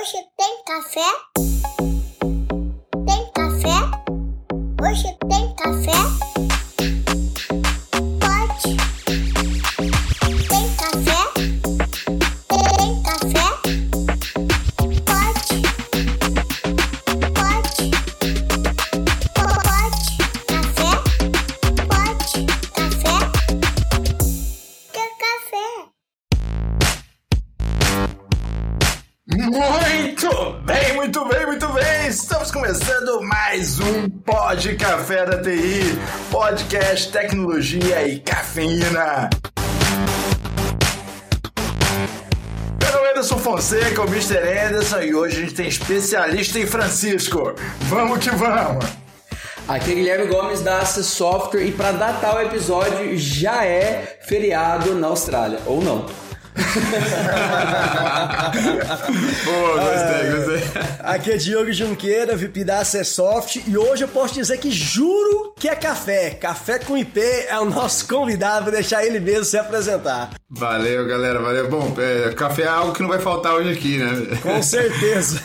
Hoje tem café? Tem café? Hoje tem tecnologia e cafeína. Anderson Fonseca, o Mr. Anderson, e hoje a gente tem especialista em Francisco. Vamos que vamos! Aqui é Guilherme Gomes da Access Software e para datar o episódio já é feriado na Austrália, ou não. Pô, gostei, gostei. Aqui é Diogo Junqueira, VP da Acessoft, e hoje eu posso dizer que juro que é café. Café com IP é o nosso convidado, vou deixar ele mesmo se apresentar. Valeu, galera, valeu. Bom, é, café é algo que não vai faltar hoje aqui, né? Com certeza.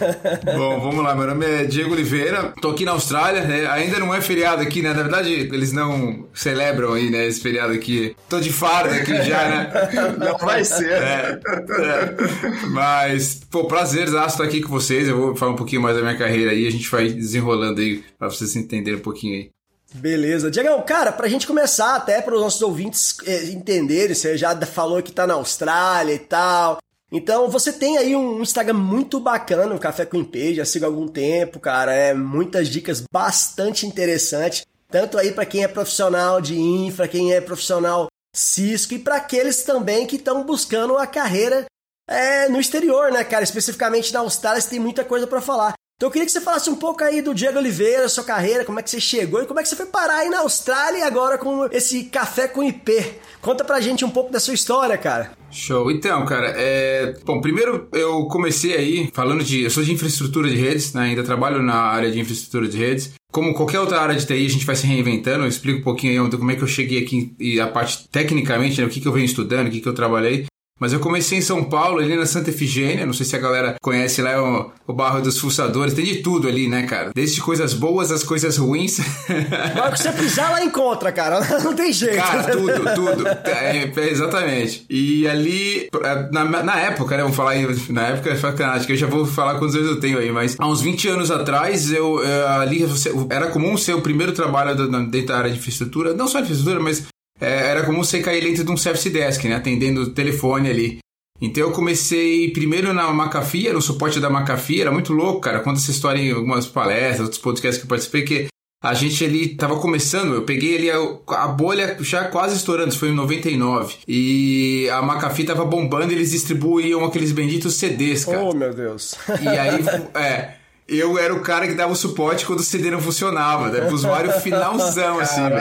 Bom, vamos lá. Meu nome é Diego Oliveira, tô aqui na Austrália, né? Ainda não é feriado aqui, né? Na verdade, eles não celebram aí, né, esse feriado aqui. Tô de farda aqui já, né? Não vai É, é. Mas, pô, prazer estar aqui com vocês. Eu vou falar um pouquinho mais da minha carreira aí, a gente vai desenrolando aí pra vocês entenderem um pouquinho aí. Beleza. Diegão, cara, pra gente começar, até para os nossos ouvintes eh, entenderem, você já falou que tá na Austrália e tal. Então, você tem aí um Instagram muito bacana, o Café com IP, já sigo há algum tempo, cara. É muitas dicas bastante interessantes. Tanto aí para quem é profissional de infra, quem é profissional Cisco e para aqueles também que estão buscando uma carreira é, no exterior, né, cara? Especificamente na Austrália, você tem muita coisa para falar. Então eu queria que você falasse um pouco aí do Diego Oliveira, sua carreira, como é que você chegou e como é que você foi parar aí na Austrália agora com esse café com IP. Conta pra gente um pouco da sua história, cara. Show. Então, cara, é... Bom, primeiro eu comecei aí falando de... Eu sou de infraestrutura de redes, né? Ainda trabalho na área de infraestrutura de redes. Como qualquer outra área de TI, a gente vai se reinventando. Eu explico um pouquinho aí como é que eu cheguei aqui e a parte tecnicamente, né? O que, que eu venho estudando, o que, que eu trabalhei. Mas eu comecei em São Paulo, ali na Santa Efigênia. Não sei se a galera conhece lá o, o bairro dos fuçadores. Tem de tudo ali, né, cara? Desde coisas boas às coisas ruins. Agora que você pisar lá encontra, cara. Não tem jeito. Cara, tudo, tudo. É, é, exatamente. E ali, na, na época, né? Vamos falar aí, na época é sacanagem, que eu já vou falar quantos anos eu tenho aí, mas há uns 20 anos atrás, eu, eu ali era comum ser o primeiro trabalho dentro da área de infraestrutura, não só de infraestrutura, mas é, era comum você cair dentro de um service desk, né? Atendendo o telefone ali. Então eu comecei primeiro na McAfee, era o suporte da McAfee, era muito louco, cara. Conta essa história em algumas palestras, outros podcasts que eu participei, que a gente ali tava começando, eu peguei ali a, a, bolha já quase estourando, isso foi em 99. E a McAfee tava bombando, eles distribuíam aqueles benditos CDs, cara. Oh, meu Deus. E aí, é, eu era o cara que dava o suporte quando o CD não funcionava, né? Pro usuário finalzão, assim, velho.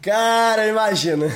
Cara, imagina.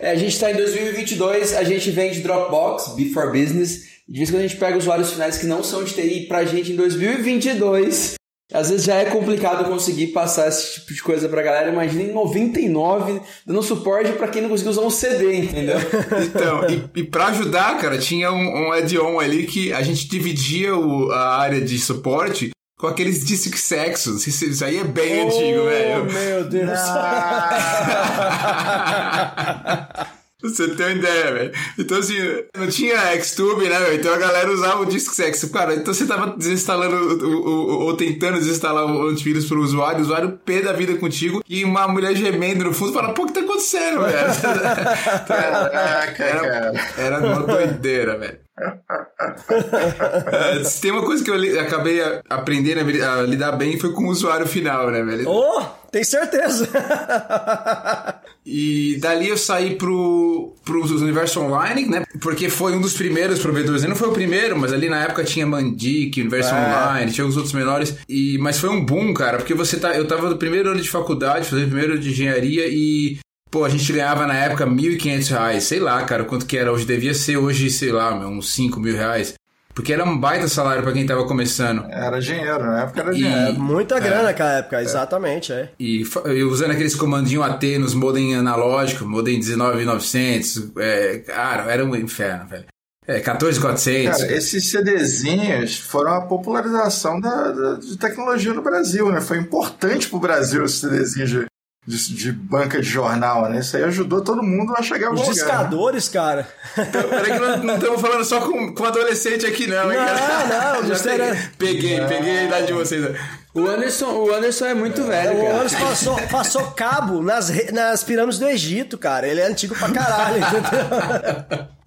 É, a gente tá em 2022, a gente vende Dropbox, Before Business. De vez em quando a gente pega usuários finais que não são de TI pra gente em 2022. Às vezes já é complicado conseguir passar esse tipo de coisa pra galera. Imagina em 99 dando suporte pra quem não conseguiu usar um CD, entendeu? Então, e, e pra ajudar, cara, tinha um, um add-on ali que a gente dividia o, a área de suporte com aqueles disc sexos. Isso, isso aí é bem oh, antigo, velho. Meu Deus. Você tem uma ideia, velho. Então, assim, não tinha Xtube, né, velho? Então a galera usava o Disk Sexo. Cara, então você tava desinstalando o, o, ou tentando desinstalar o antivírus pro usuário, o usuário pé da vida contigo e uma mulher gemendo no fundo fala, pô, o que tá acontecendo, velho? Caraca, era, era uma doideira, velho. Se tem uma coisa que eu acabei aprendendo a lidar bem foi com o usuário final, né, velho? Oh, tem certeza! e dali eu saí pro, pro universo online, né? Porque foi um dos primeiros provedores. Não foi o primeiro, mas ali na época tinha Mandic, universo é. online, tinha os outros menores. E, mas foi um boom, cara, porque você tá. Eu tava no primeiro ano de faculdade, fazendo primeiro ano de engenharia e Pô, a gente ganhava na época R$ 1.500, sei lá, cara, quanto que era hoje. Devia ser hoje, sei lá, uns 5 mil reais. Porque era um baita salário para quem tava começando. Era dinheiro, na época era dinheiro. E, Muita é, grana naquela época, exatamente, é. E, e usando aqueles comandinhos AT nos modem analógicos, modem 19900, é, cara, era um inferno, velho. É, 14400. Cara, esses CDzinhos foram a popularização da, da- de tecnologia no Brasil, né? Foi importante pro Brasil esses CDzinhos de, de, de banca de jornal, né? Isso aí ajudou todo mundo a chegar a Os algum lugar. discadores, cara. Peraí que não estamos falando só com, com adolescente aqui, não, hein, Não, cara? não, Já você era- peguei, peguei a idade de vocês. O Anderson, o Anderson é muito velho, O cara. Anderson passou, passou cabo nas, nas pirâmides do Egito, cara. Ele é antigo pra caralho, entendeu?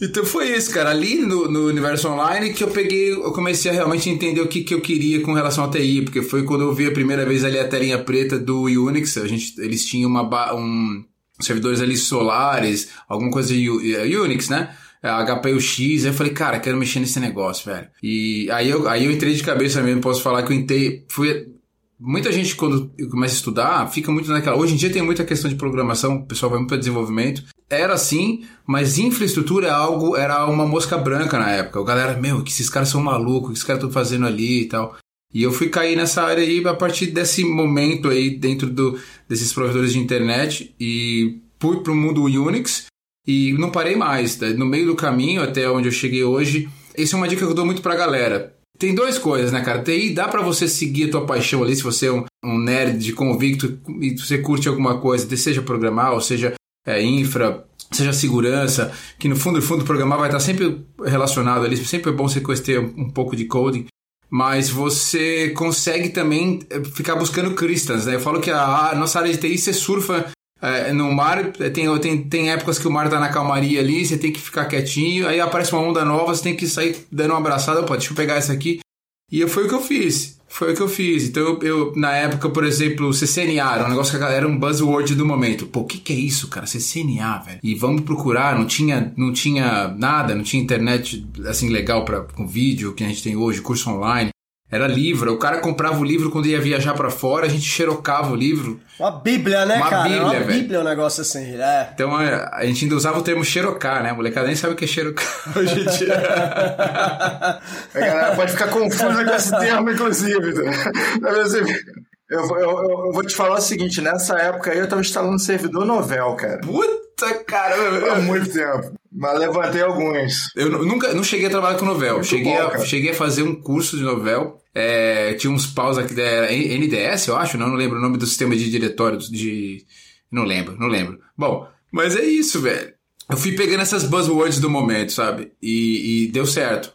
Então foi isso, cara. Ali no, no universo online que eu peguei, eu comecei a realmente entender o que, que eu queria com relação à TI, porque foi quando eu vi a primeira vez ali a telinha preta do Unix. A gente, eles tinham uma, um servidores ali solares, alguma coisa de Unix, né? HPUX, aí eu falei, cara, quero mexer nesse negócio, velho. E aí eu, aí eu entrei de cabeça mesmo, posso falar que eu entrei, fui, Muita gente, quando começa a estudar, fica muito naquela. Hoje em dia tem muita questão de programação, o pessoal vai muito para desenvolvimento. Era assim, mas infraestrutura é algo, era uma mosca branca na época. O galera, meu, que esses caras são malucos, o que esses caras estão fazendo ali e tal. E eu fui cair nessa área aí a partir desse momento aí, dentro do, desses provedores de internet, e fui pro mundo Unix e não parei mais. Tá? No meio do caminho, até onde eu cheguei hoje, essa é uma dica que eu dou muito pra galera. Tem duas coisas, né, cara? TI dá pra você seguir a tua paixão ali, se você é um, um nerd convicto e você curte alguma coisa, seja programar, ou seja é, infra, seja segurança, que no fundo, no fundo, programar vai estar sempre relacionado ali, sempre é bom você conhecer um, um pouco de coding, mas você consegue também eh, ficar buscando cristãs, né? Eu falo que a, a nossa área de TI, você surfa é, no mar, tem, tem, tem épocas que o mar tá na calmaria ali, você tem que ficar quietinho, aí aparece uma onda nova, você tem que sair dando uma abraçada, opa, deixa eu pegar essa aqui. E foi o que eu fiz. Foi o que eu fiz. Então, eu, eu, na época, por exemplo, CCNA, era um negócio que a galera era um buzzword do momento. Pô, o que, que é isso, cara? CCNA, velho. E vamos procurar, não tinha, não tinha nada, não tinha internet, assim, legal pra, com vídeo que a gente tem hoje, curso online. Era livro, o cara comprava o livro quando ia viajar pra fora, a gente xerocava o livro. Uma bíblia, né, Uma cara? bíblia, uma velho. bíblia é um negócio assim, é. Então a, a gente ainda usava o termo xerocar, né? A molecada nem sabe o que é xerocar hoje em dia. A galera pode ficar confusa com esse termo, inclusive. Assim, Eu, eu, eu, eu vou te falar o seguinte, nessa época aí eu tava instalando servidor novel, cara. Puta, cara. Há muito tempo. Mas levantei alguns. Eu nu- nunca não cheguei a trabalhar com novel. Muito Cheguei, bom, a, cheguei a fazer um curso de novel. É, tinha uns paus aqui, era NDS, eu acho, não, não lembro o nome do sistema de diretório de. Não lembro, não lembro. Bom, mas é isso, velho. Eu fui pegando essas buzzwords do momento, sabe? E, e deu certo.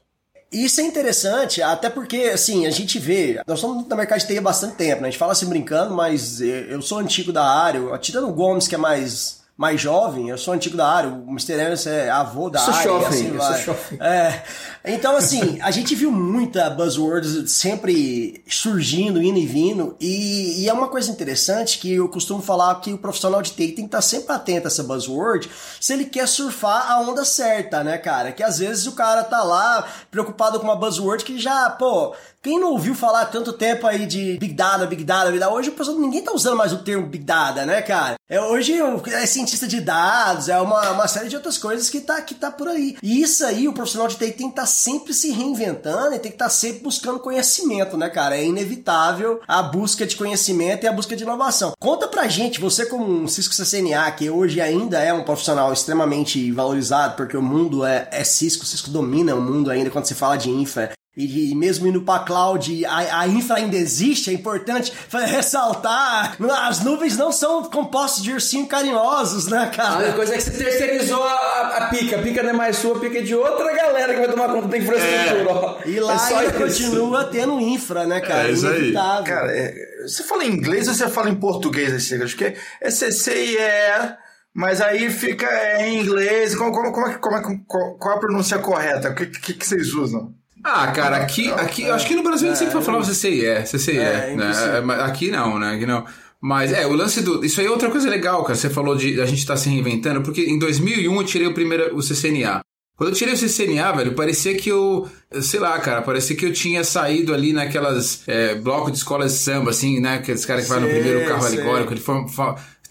Isso é interessante, até porque, assim, a gente vê, nós estamos no mercado de TI há bastante tempo, né? A gente fala assim brincando, mas eh, eu sou antigo da área, tirando o Gomes, que é mais, mais jovem, eu sou antigo da área, o Mr. Anderson é avô da Sou área. jovem, assim eu vai. sou jovem. É. Então, assim, a gente viu muita buzzwords sempre surgindo, indo e vindo, e, e é uma coisa interessante que eu costumo falar que o profissional de TI tem que estar sempre atento a essa buzzword se ele quer surfar a onda certa, né, cara? Que às vezes o cara tá lá preocupado com uma buzzword que já, pô, quem não ouviu falar tanto tempo aí de Big Data, Big Data, Big Data, hoje o pessoal, ninguém tá usando mais o termo Big Data, né, cara? É, hoje é cientista de dados, é uma, uma série de outras coisas que tá, que tá por aí. E isso aí, o profissional de TI tem que estar sempre se reinventando e tem que estar sempre buscando conhecimento, né, cara? É inevitável a busca de conhecimento e a busca de inovação. Conta pra gente, você como um Cisco CCNA, que hoje ainda é um profissional extremamente valorizado, porque o mundo é, é Cisco, Cisco domina o mundo ainda quando se fala de infra. E de- mesmo indo pra cloud, a, a infra ainda existe, é importante ressaltar. As nuvens não são compostas de ursinho carinhosos, né, A cara? única coisa é que você terceirizou a, a- a pica. A pica não é mais sua, a pica é de outra galera que vai tomar conta da infraestrutura. ó. E lá é só ainda continua tendo infra, né, cara? É isso aí. Inevitável. Cara, é, você fala em inglês ou você fala em português esse negócio? Porque é CC e é, mas aí fica é, em inglês. Como, como, como, é que- como é que- qual, qual a pronúncia correta? O que, que, que vocês usam? Ah, cara, aqui, aqui eu acho que no Brasil a gente sempre falava CCIE, CCIE, É, né? impossível. Mas Aqui não, né? Aqui não. Mas é, o lance do. Isso aí é outra coisa legal, cara. Você falou de a gente tá se reinventando, porque em 2001 eu tirei o primeiro, o CCNA. Quando eu tirei o CCNA, velho, parecia que eu. Sei lá, cara, parecia que eu tinha saído ali naquelas é, blocos de escolas de samba, assim, né? Aqueles caras que vai no Sei, primeiro carro sei. alegórico, ele foi.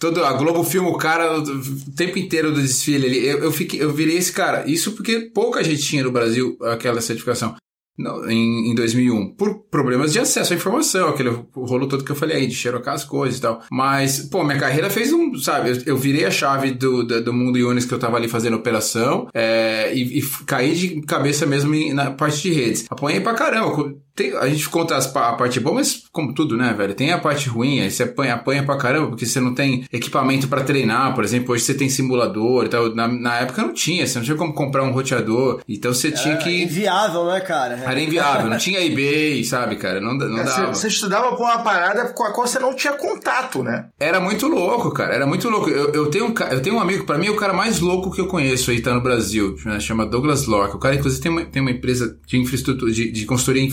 Todo, a Globo filma o cara o tempo inteiro do desfile ali. Eu, eu, fiquei, eu virei esse cara. Isso porque pouca gente tinha no Brasil aquela certificação. em, em 2001, por problemas de acesso à informação, aquele rolo todo que eu falei aí, de xerocar as coisas e tal. Mas, pô, minha carreira fez um, sabe, eu, eu virei a chave do, do, do mundo Unix que eu tava ali fazendo operação é, e, e caí de cabeça mesmo na parte de redes. Apanhei pra caramba. Tem- a gente conta as a parte boa, mas como tudo, né, velho? Tem a parte ruim, aí você apanha, apanha pra caramba, porque você não tem equipamento pra treinar, por exemplo, hoje você tem simulador e tal. Na, na época não tinha, você não tinha como comprar um roteador, então você tinha É que... inviável, né, cara? Era inviável, não tinha eBay, sabe, cara? Não, não É, Você, dava. você estudava por uma parada com a qual você não tinha contato, né? Era muito louco, cara. Era muito louco. Eu, eu, tenho, um, eu tenho um amigo, pra mim, é o cara mais louco que eu conheço aí, tá no Brasil. né, chama Douglas Lorca. O cara, inclusive, tem uma, tem uma empresa de infraestrutura, de, de consultoria e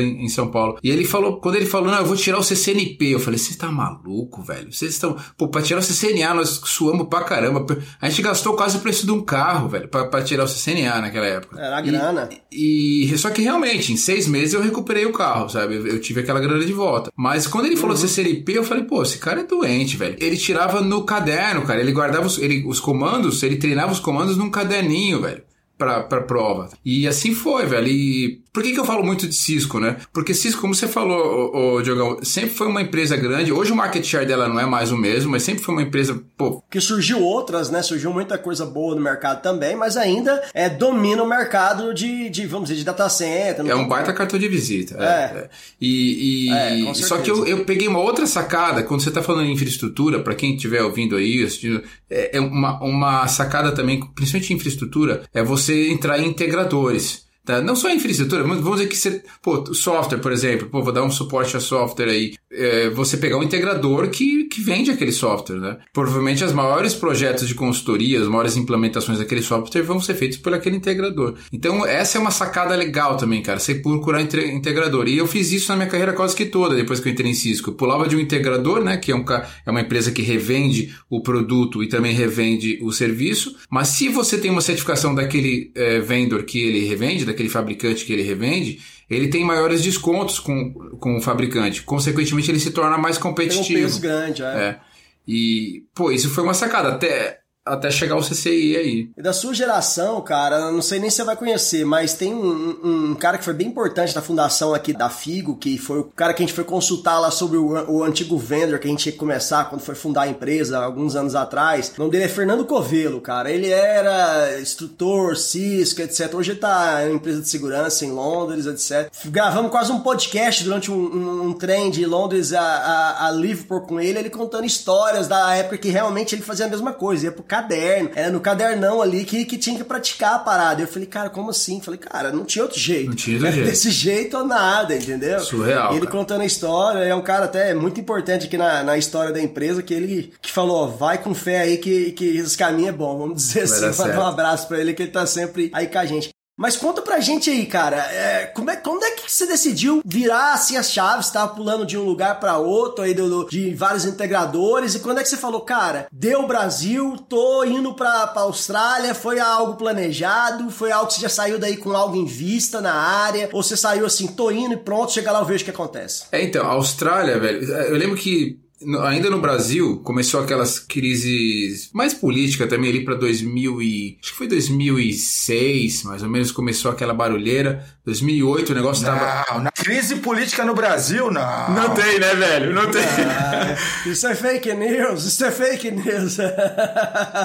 em, em São Paulo. E ele falou, quando ele falou, não, eu vou tirar o CCNP. Eu falei, você tá maluco, velho? Vocês estão. Pô, pra tirar o CCNA, nós suamos pra caramba. A gente gastou quase o preço de um carro, velho, pra, pra tirar o CCNA naquela época. Era E- grana. E só que realmente, em seis meses eu recuperei o carro, sabe? Eu, eu tive aquela grana de volta. Mas quando ele falou CCNP, eu falei, pô, esse cara é doente, velho. Ele tirava no caderno, cara. Ele guardava os, ele, os comandos, ele treinava os comandos num caderninho, velho. Pra, pra prova. E assim foi, velho. E por que, que eu falo muito de Cisco, né? Porque Cisco, como você falou, ô, ô, Diogão, sempre foi uma empresa grande. Hoje o market share dela não é mais o mesmo, mas sempre foi uma empresa, pô, Que surgiu outras, né? Surgiu muita coisa boa no mercado também, mas ainda é, domina o mercado de, de, vamos dizer, de data center. É um baita cartão de visita. É. É. é. E, e- É, só que eu, eu peguei uma outra sacada, quando você está falando em infraestrutura, para quem estiver ouvindo aí, assistindo, é, é uma, uma sacada também, principalmente em infraestrutura, é você entrar em integradores. Tá? Não só em infraestrutura, mas vamos dizer que você. Pô, software, por exemplo, pô, vou dar um suporte a software aí. É, você pegar um integrador que, que vende aquele software, né? Provavelmente os maiores projetos de consultoria, as maiores implementações daquele software vão ser feitos por aquele integrador. Então, essa é uma sacada legal também, cara. Você procurar integrador. E eu fiz isso na minha carreira quase que toda, depois que eu entrei em Cisco. Eu pulava de um integrador, né? Que é, um, é uma empresa que revende o produto e também revende o serviço. Mas se você tem uma certificação daquele eh, vendor que ele revende, daquele fabricante que ele revende, ele tem maiores descontos com, com o fabricante. Consequentemente, ele se torna mais Tem um competitivo. peso grande, é. É. E, pô, isso foi uma sacada. Até, até chegar o CCI aí. E da sua geração, cara, não sei nem se você vai conhecer, mas tem um, um cara que foi bem importante da fundação aqui da Figo, que foi o cara que a gente foi consultar lá sobre o, o antigo vendor que a gente ia começar quando foi fundar a empresa alguns anos atrás. O nome dele é Fernando Covelo, cara. Ele era instrutor, Cisco, etc. Hoje tá em empresa de segurança em Londres, etc. Gravamos quase um podcast durante um, um, um trem de Londres a, a, a Liverpool com ele, ele contando histórias da época que realmente ele fazia a mesma coisa, ia pro caderno, era no cadernão ali que, que tinha que praticar a parada. Eu falei, cara, como assim? Falei, cara, não tinha outro jeito. Não tinha outro jeito. Desse jeito ou nada, entendeu? Surreal, E ele cara. contando a história, é um cara até muito importante aqui na, na história da empresa, que ele que falou, vai com fé aí que, que esse caminho é bom, vamos dizer Vai assim, dar mandar um abraço pra ele, que ele tá sempre aí com a gente. Mas conta pra gente aí, cara, é, como é, quando é que você decidiu virar assim as chaves, tava pulando de um lugar pra outro aí do- do- de vários integradores, e quando é que você falou, cara, deu Brasil, tô indo pra, pra Austrália, foi algo planejado, foi algo que você já saiu daí com algo em vista na área, ou você saiu assim, tô indo e pronto, chega lá eu vejo o que acontece. É, então, a Austrália, velho, eu lembro que ainda no Brasil começou aquelas crises mais política também ali pra 2000 e acho que foi 2006, mais ou menos começou aquela barulheira. 2008 o negócio tava Não, na crise política no Brasil, não. Não tem, né, velho? Não tem. Ah, isso é fake news, isso é fake news.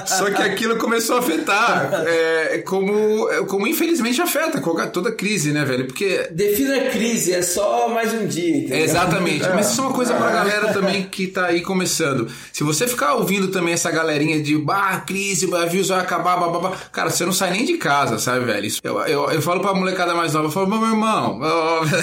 Só que aquilo começou a afetar, é, como, como infelizmente afeta toda crise, né, velho? Porque Defina a crise, é só mais um dia, entendeu? Exatamente, mas isso é uma coisa pra galera também que tá aí começando. Se você ficar ouvindo também essa galerinha de bah, crise, o aviso vai acabar, babá, cara, você não sai nem de casa, sabe, velho? Isso- Eu, eu, eu falo pra molecada mais nova, eu falo, meu irmão,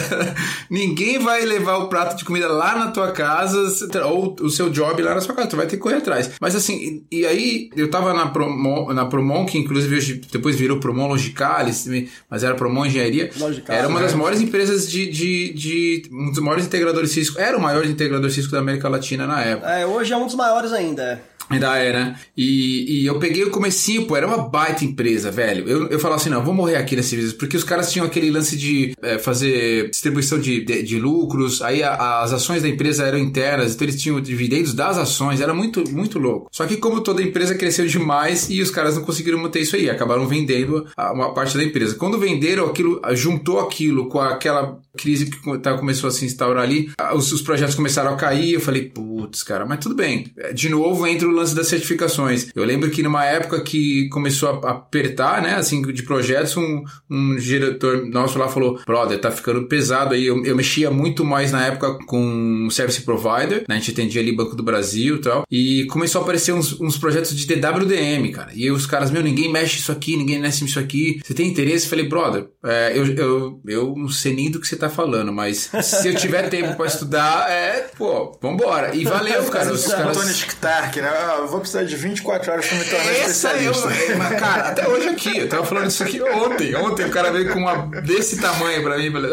ninguém vai levar o prato de comida lá na tua casa ou o seu job lá na sua casa, tu vai ter que correr atrás. Mas assim, e, e aí eu tava na Promon, na Promon que inclusive depois virou Promon Logicalis, mas era Promon Engenharia. Logicalis, era uma das né? maiores empresas de, de, de. Um dos maiores integradores Cisco. Era o maior integrador Cisco da América Latina na época. É, hoje é um dos maiores ainda. Ainda né? E, e eu peguei o comecinho, pô, era uma baita empresa, velho. Eu, eu falava assim, não, vou morrer aqui nesse business, porque os caras tinham aquele lance de é, fazer distribuição de, de, de lucros, aí a- as ações da empresa eram internas, então eles tinham dividendos das ações, era muito, muito louco. Só que como toda empresa cresceu demais e os caras não conseguiram manter isso aí, acabaram vendendo a- uma parte da empresa. Quando venderam aquilo, juntou aquilo com aquela crise que tá- começou a se instaurar ali, os, os projetos começaram a cair, eu falei, putz, cara, mas tudo bem. De novo entra o lance das certificações. Eu lembro que numa época que começou a apertar, né, assim, de projetos, um, um diretor nosso lá falou, brother, tá ficando pesado aí. Eu, eu mexia muito mais na época com service provider, né, a gente atendia ali Banco do Brasil e tal, e começou a aparecer uns, uns projetos de DWDM, cara. E os caras, meu, ninguém mexe isso aqui, ninguém mexe isso aqui. Você tem interesse? Eu falei, brother, é, eu, eu, eu não sei nem do que você tá falando, mas se eu tiver tempo pra estudar, é, pô, vambora. E valeu, cara. Os Tony caras... Stark, né? Ah, eu vou precisar de 24 horas pra me tornar Essa eu, especialista. mas, cara, até hoje aqui, eu tava falando isso aqui ontem. Ontem o cara veio com uma desse tamanho pra mim. falei,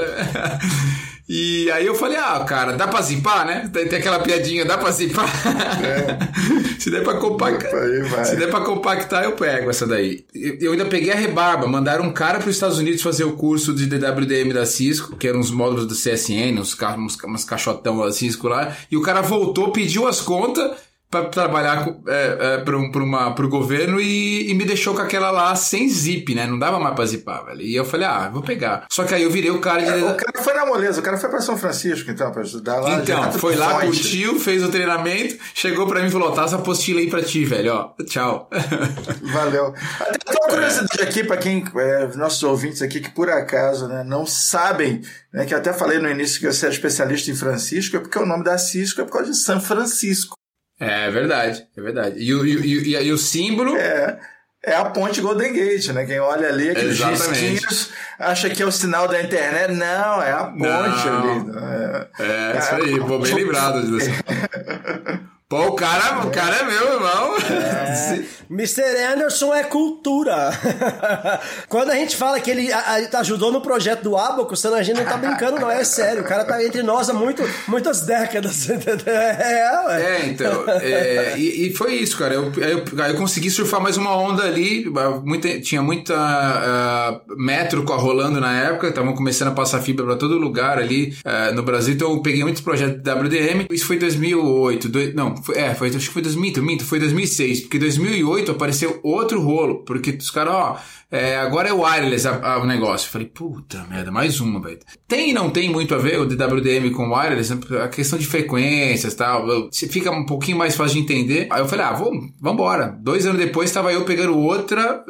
E aí eu falei, ah, cara, dá pra zipar, né? Tem, tem aquela piadinha, dá pra zipar? Se der pra compactar. Se der pra compactar, eu pego essa daí. Eu eu ainda peguei a rebarba, mandaram um cara para os Estados Unidos fazer o curso de DWDM da Cisco, que eram uns módulos do CSN, uns, uns, umas caixotão da Cisco lá, e o cara voltou, pediu as contas para trabalhar é, é, para um, pro governo e, e me deixou com aquela lá sem zip, né? Não dava mais pra zipar, velho. E eu falei, ah, vou pegar. Só que aí eu virei o cara de... O cara foi na moleza, o cara foi pra São Francisco, então, pra estudar lá. Então, direto foi lá, Fonte. curtiu, fez o treinamento, chegou pra mim e falou: tá essa apostila aí pra ti, velho, ó. Tchau. Valeu. Até uma curiosidade aqui para quem, é, nossos ouvintes aqui, que por acaso né, não sabem, né, que eu até falei no início que você era especialista em Francisco, é porque o nome da Cisco é por causa de São Francisco. É verdade, é verdade. E, o- e, e, e o símbolo. É, é a ponte Golden Gate, né? Quem olha ali, aqueles risquinhos, acha que é o sinal da internet. Não, é a ponte Não. ali. É, É, isso aí, pô, bem lembrado disso. Pô, o cara, o cara é meu irmão. Mr. Anderson é cultura. Quando a gente fala que ele ajudou no projeto do Abacus, a gente não tá brincando, não. É sério. O cara tá entre nós há muito, muitas décadas. É, ué. É, então. é, e, e foi isso, cara. Eu, eu, eu consegui surfar mais uma onda ali. Muita, tinha muita ah, metro rolando na época. Estavam começando a passar fibra pra todo lugar ali ah, no Brasil. Então eu peguei muitos projetos de WDM. Isso foi 2008. dois- não, foi, é, foi, acho que foi 2000, minto, foi 2006. Porque 2008 apareceu outro rolo. Porque os caras, ó. É, agora é wireless a- a- o negócio. Eu falei, puta merda, mais uma, velho. Tem e não tem muito a ver o DWDM com wireless, a questão de frequências e tal. Fica um pouquinho mais fácil de entender. Aí eu falei, ah, vamos, vambora. Dois anos depois estava eu pegando outra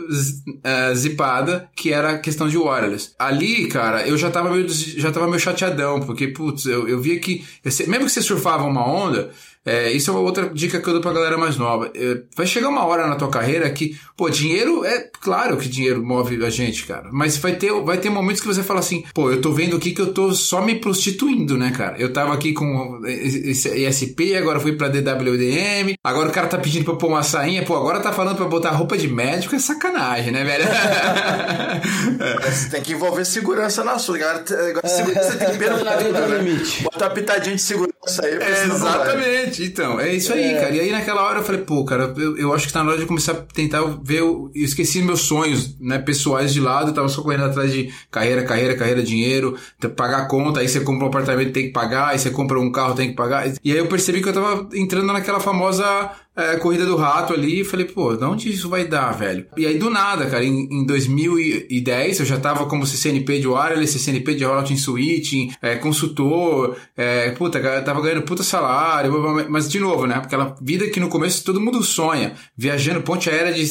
eh, zipada, que era a questão de wireless. Ali, cara, eu já tava meio, já tava meio chateadão, porque, putz, eu, eu via que, mesmo que você surfava uma onda, é, isso é uma outra dica que eu dou pra galera mais nova. É, vai chegar uma hora na tua carreira que, pô, dinheiro é claro que dinheiro move a gente, cara. Mas vai ter, vai ter momentos que você fala assim, pô, eu tô vendo aqui que eu tô só me prostituindo, né, cara? Eu tava aqui com ESP, agora fui pra DWDM, agora o cara tá pedindo pra eu pôr uma sainha, pô, agora tá falando pra botar roupa de médico, é sacanagem, né, velho? Você tem que envolver segurança na sua. Galera, agora, segurança tem que ver no Nada né? limite. Botar uma pitadinha de segurança aí. vai. Então, é isso aí, cara. E aí naquela hora eu falei, pô, cara, eu, eu acho que tá na hora de começar a tentar ver. Eu esqueci meus sonhos, né, pessoais de lado, tava só correndo atrás de carreira, carreira, carreira, dinheiro, pagar conta, aí você compra um apartamento, tem que pagar, aí você compra um carro, tem que pagar. E aí eu percebi que eu tava entrando naquela famosa é, corrida do rato ali e falei, pô, de onde isso vai dar, velho? E aí do nada, cara, em, em 2010 eu já tava como CCNP de wireless, CCNP de routing switching, é, consultor, é, puta, tava ganhando puta salário, mas de novo, né? Aquela vida que no começo todo mundo sonha, viajando ponte aérea de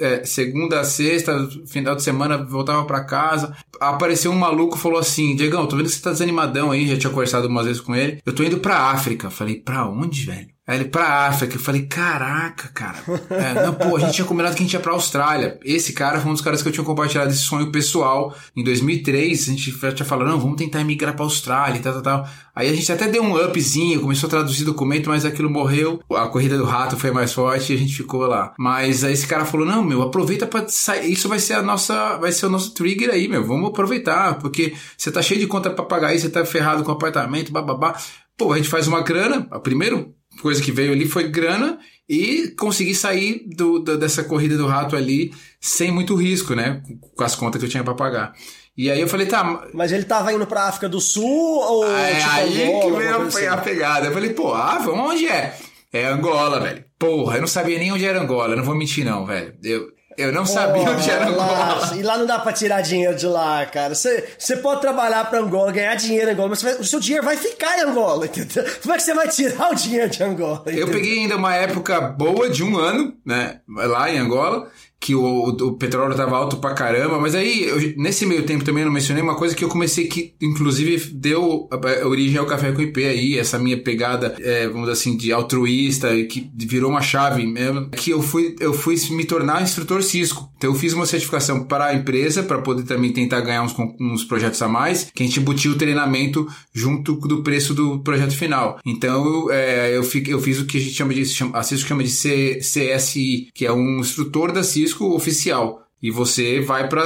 é, segunda a sexta, final de semana voltava pra casa, apareceu um maluco falou assim, Diegão, tô vendo que você tá desanimadão aí, já tinha conversado umas vezes com ele, eu tô indo pra África. Falei, pra onde, velho? Aí ele, pra África. Eu falei, caraca, cara. É, não, pô, a gente tinha combinado que a gente ia pra Austrália. Esse cara foi um dos caras que eu tinha compartilhado esse sonho pessoal. Em 2003, a gente já tinha falado, não, vamos tentar emigrar pra Austrália e tal, tal, tal. Aí a gente até deu um upzinho, começou a traduzir documento, mas aquilo morreu. A corrida do rato foi mais forte e a gente ficou lá. Mas aí esse cara falou, não, meu, aproveita pra sair. Isso vai ser a nossa, vai ser o nosso trigger aí, meu. Vamos aproveitar, porque você tá cheio de conta pra pagar aí, você tá ferrado com apartamento, bababá. pô, a gente faz uma grana, a primeira coisa que veio ali foi grana e consegui sair do, do- dessa corrida do rato ali sem muito risco, né? Com as contas que eu tinha pra pagar. E aí eu falei, tá, Mas ele tava indo pra África do Sul ou é, tipo aí Angola, que veio coisa a, assim? pegada. Eu falei, pô, ah, vamos onde é? É Angola, velho. Porra, eu não sabia nem onde era Angola, não vou mentir não, velho. Eu, eu não sabia onde era Porra, lá- Angola. E lá não dá pra tirar dinheiro de lá, cara. Você pode trabalhar pra Angola, ganhar dinheiro em Angola, mas vai- o seu dinheiro vai ficar em Angola, entendeu? Como é que você vai tirar o dinheiro de Angola? Eu entendeu? peguei ainda uma época boa de um ano, né? Lá em Angola, que o, o petróleo tava alto pra caramba, mas aí, eu- nesse meio tempo também eu não mencionei uma coisa que eu comecei que, inclusive, deu origem ao Café com IP aí, essa minha pegada, é, vamos dizer assim, de altruísta, que virou uma chave mesmo, que eu fui, eu fui me tornar instrutor Cisco. Então eu fiz uma certificação para a empresa, para poder também tentar ganhar uns, uns projetos a mais, que a gente embutia o treinamento junto do preço do projeto final. Então é, eu, fiquei- eu fiz o que a gente chama de, a Cisco chama de C- CSI, que é um instrutor da Cisco oficial. E você vai para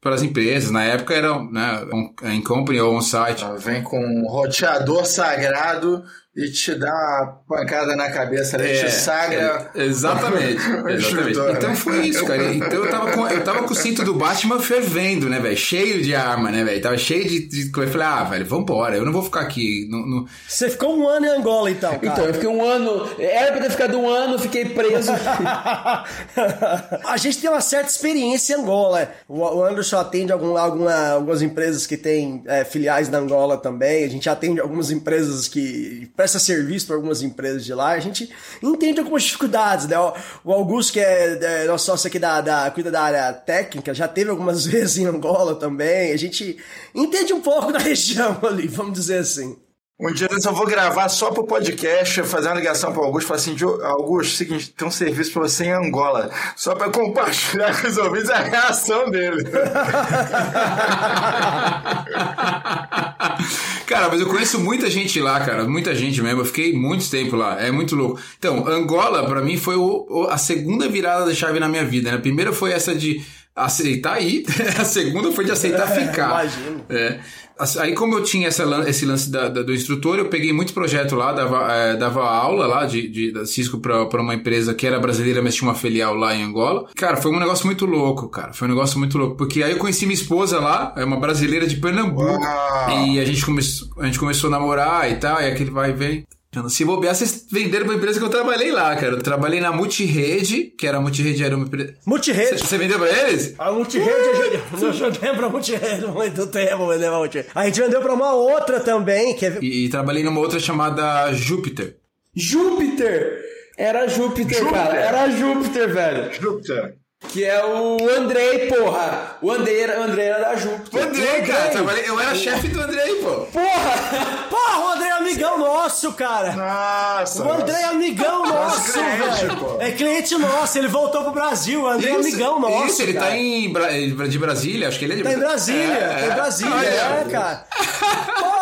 para as empresas. Na época era né, on- em company ou on-site. Ela Vem com um roteador sagrado e te dá uma pancada na cabeça, né? te sagra. é, Exatamente. exatamente. Instrutor, Então né? foi isso, cara. Então eu tava com, eu tava com o cinto do Batman fervendo, né, velho? Cheio de arma, né, velho? Tava cheio de, de coisa. Eu falei, ah, velho, vambora. Eu não vou ficar aqui. No, no- Você ficou um ano em Angola, então, cara. Então, eu fiquei um ano. Era pra ter ficado um ano, fiquei preso. a gente tem uma certa experiência em Angola. O o Anderson atende algum, alguma, algumas empresas que têm é, filiais na Angola também. A gente atende algumas empresas que presta serviço para algumas empresas de lá. A gente entende algumas dificuldades, né? O, Augusto, que é, é nosso sócio aqui da, da cuida da área técnica, já teve algumas vezes em Angola também. A gente entende um pouco da região ali, vamos dizer assim. Um dia eu vou gravar só pro podcast, fazer uma ligação pro Augusto e falar assim, "Diogo, Augusto, seguinte, tem um serviço pra você em Angola, só pra compartilhar com os ouvintes a reação dele. Cara, mas eu conheço muita gente lá, cara. Muita gente mesmo. Eu fiquei muito tempo lá. É muito louco. Então, Angola, pra mim, foi o- o- a segunda virada da chave na minha vida. Né? A primeira foi essa de aceitar ir. a segunda foi de aceitar ficar. imagino. É. As- Aí, como eu tinha essa, esse lance da- da- do instrutor, eu peguei muito projeto lá, dava, é, dava aula lá de, de- da Cisco pra, pra uma empresa que era brasileira, mas tinha uma filial lá em Angola. Cara, foi um negócio muito louco, cara. Foi um negócio muito louco. Porque aí eu conheci minha esposa lá, é uma brasileira de Pernambuco. Uau. E a gente, começou, a gente começou a namorar e tal, e aquele vai e vem. Se bobear, vocês venderam pra empresa que eu trabalhei lá, cara. Eu trabalhei na Multirede, que era a Multirede, era uma empresa. Multirede. Você vendeu pra eles? A multirede, eu já vendeu pra multirede muito tempo, vendeu pra multirede. A gente vendeu pra uma outra também, que é... E, e trabalhei numa outra chamada Júpiter. Júpiter! Era Júpiter, cara. Era Júpiter, velho. Júpiter. Que é o Andrei, porra. O Andrei Andrei era da Júpiter. O Andrei, cara. Trabalhei, eu era chefe do Andrei, pô. Porra! Porra, o André é amigão nosso, cara. Nossa. O André é amigão nosso, cliente, velho. pô. É cliente nosso, ele voltou pro Brasil. O André é amigão nosso. Isso, ele cara. tá em Bra- de Brasília, acho que ele é de Tá em Brasília, É, tá em é. Brasília, Olha. é, cara.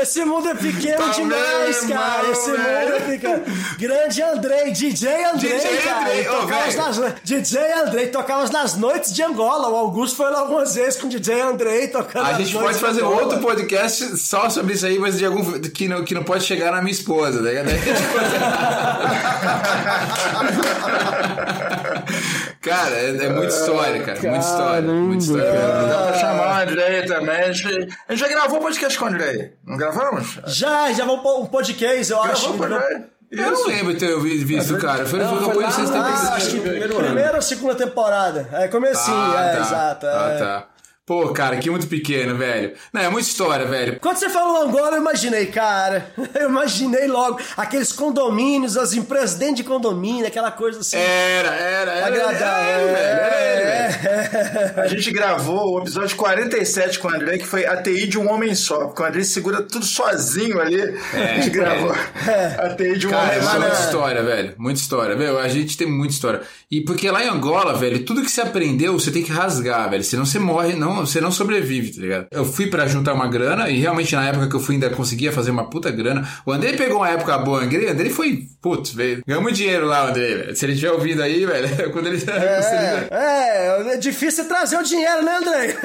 Esse mundo é pequeno Tá demais, mesmo, cara. Esse mundo velho. é pequeno. Grande Andrei, DJ Andrei, DJ cara. Andrei, velho. nas, DJ Andrei, tocava nas noites de Angola. O Augusto foi lá algumas vezes com DJ Andrei tocando A gente pode de fazer outro podcast só sobre isso aí, mas de algum que não, que não pode chegar na minha esposa, ligado? cara, é, é muita história, cara. Muita história. Muita história. Dá pra chamar o Andrei também. A gente, a gente já gravou podcast com o Andrei. Não gravamos? Já, já vou pôr um podcast, eu acho. Gravou com o Andrei. Eu não lembro de ter ouvido- visto o cara. Foi, Não, foi, foi lá acho que primeiro. Primeira ou segunda temporada? É, comecinho, Ah, é, tá. exato. Ah, é. tá. Pô, cara, que muito pequeno, velho. Não, é muita história, velho. Quando você falou Angola, eu imaginei, cara. Eu imaginei logo aqueles condomínios, as empresas dentro de condomínio, aquela coisa assim. Era, era, era. agradável. Era, velho. Era ele, velho. A gente gravou o episódio 47 com o André, que foi a TI de um homem só. Porque o André segura tudo sozinho ali. a gente gravou a TI de um Cara, homem é só. muita história, velho. Muita história. Meu, a gente tem muita história. E porque lá em Angola, velho, tudo que você aprendeu, você tem que rasgar, velho. Senão você morre, não, você não sobrevive, tá ligado? Eu fui pra juntar uma grana e realmente na época que eu fui ainda conseguia fazer uma puta grana. O Andrei pegou uma época boa, o Andrei, Andrei foi, putz, velho, ganhamos dinheiro lá, o Andrei, velho. Se ele tiver ouvido aí, velho, quando ele... É, é, é difícil trazer o dinheiro, né, André?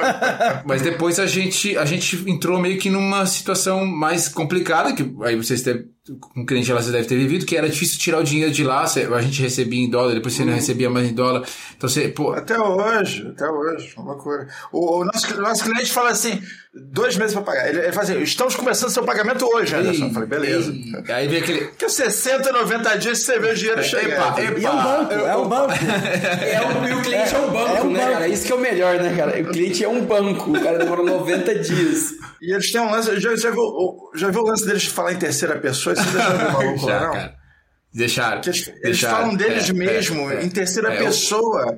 Mas depois a gente, a gente entrou meio que numa situação mais complicada, que aí vocês teve, com um cliente lá você deve ter vivido, que era difícil tirar o dinheiro de lá, a gente recebia em dólar, depois você não recebia mais em dólar. Então você, pô, Até hoje, até hoje, uma loucura. O, o nosso, nosso cliente fala assim: dois meses pra pagar. Ele, ele fala assim: estamos começando seu pagamento hoje, Anderson. Eu falei, beleza. Ei, Aí vem aquele. Porque 60, 90 dias você vê o dinheiro chegar. Epa, E é um banco, é um banco. É um, e o cliente é, um banco, é um né, banco. cara? Isso que é o melhor, né, cara? O cliente é um banco. O cara demora 90 dias. E eles têm um lance. Já, já, viu, já viu o lance deles falar em terceira pessoa? Isso deixa eu maluco lá, Já, não? cara. Deixaram. Eles, eles deixaram. falam deles É, mesmo, é, é. em terceira É, eu- pessoa.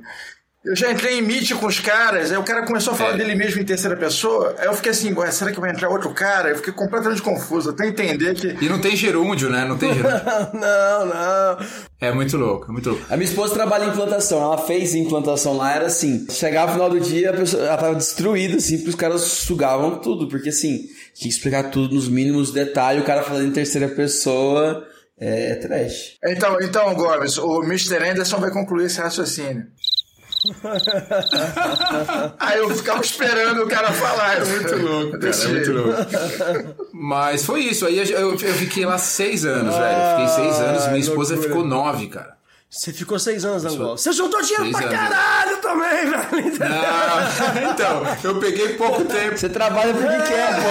Eu já entrei em meet com os caras, aí o cara começou a falar É. dele mesmo em terceira pessoa, aí eu fiquei assim, ué, será que vai entrar outro cara? Eu fiquei completamente confuso, até entender que. E não tem gerúndio, né? Não tem gerúndio. não, não. É muito louco, é muito louco. A minha esposa trabalha em implantação, ela fez implantação lá, era assim, chegava no final do dia, a pessoa, ela tava destruída, assim, porque os caras sugavam tudo, porque assim, tinha que explicar tudo nos mínimos detalhes, o cara falando em terceira pessoa, é, é trash. Então, então, Gomes, o Mr. Anderson vai concluir esse raciocínio. aí eu ficava esperando o cara falar. É muito louco, Cara, é muito louco. Mas foi isso. Aí eu, eu fiquei lá seis anos, velho. Fiquei seis anos e minha esposa loucura. ficou nove, cara. Você ficou seis anos na Angola. Você juntou dinheiro Seis pra anos. caralho também, velho. Ah, então, eu peguei pouco tempo. Você trabalha porque quer, pô.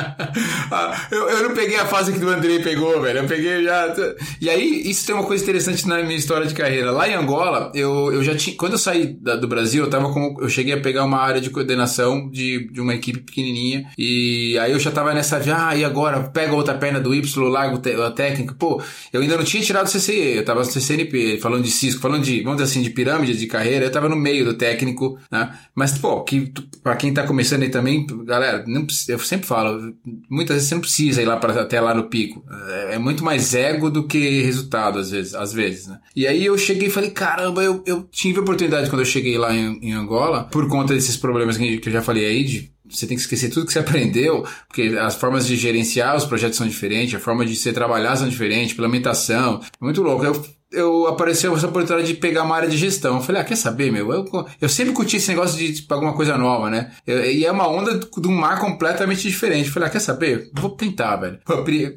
Ah, eu, eu não peguei a fase que o Andrei pegou, velho. Eu peguei já. E aí, isso tem uma coisa interessante na minha história de carreira. Lá em Angola, eu, eu já tinha. Quando eu saí da- do Brasil, eu tava com. Eu cheguei a pegar uma área de coordenação de, de uma equipe pequenininha. E aí eu já tava nessa. via, Ah, e agora? Pega a outra perna do Y, larga a técnica. Pô, eu ainda não tinha tirado o CCE. Eu tava no CCNP, falando de Cisco, falando de, vamos dizer assim, de pirâmide de carreira. Eu tava no meio do técnico, né? Mas, pô, que, pra quem tá começando aí também, galera, não, eu sempre falo, muitas vezes você não precisa ir lá pra, até lá no pico. É, é muito mais ego do que resultado, às vezes, às vezes, né? E aí eu cheguei e falei, caramba, eu, eu tive a oportunidade quando eu cheguei lá em, em Angola, por conta desses problemas que que eu já falei aí, de você tem que esquecer tudo que você aprendeu, porque as formas de gerenciar os projetos são diferentes, a forma de você trabalhar são diferentes, implementação. É muito louco. Eu, eu apareceu essa oportunidade de pegar uma área de gestão. Eu falei, ah, quer saber, meu? Eu, eu sempre curti esse negócio de tipo, alguma coisa nova, né? Eu- e é uma onda de um mar completamente diferente. Eu falei, ah, quer saber? Vou tentar, velho.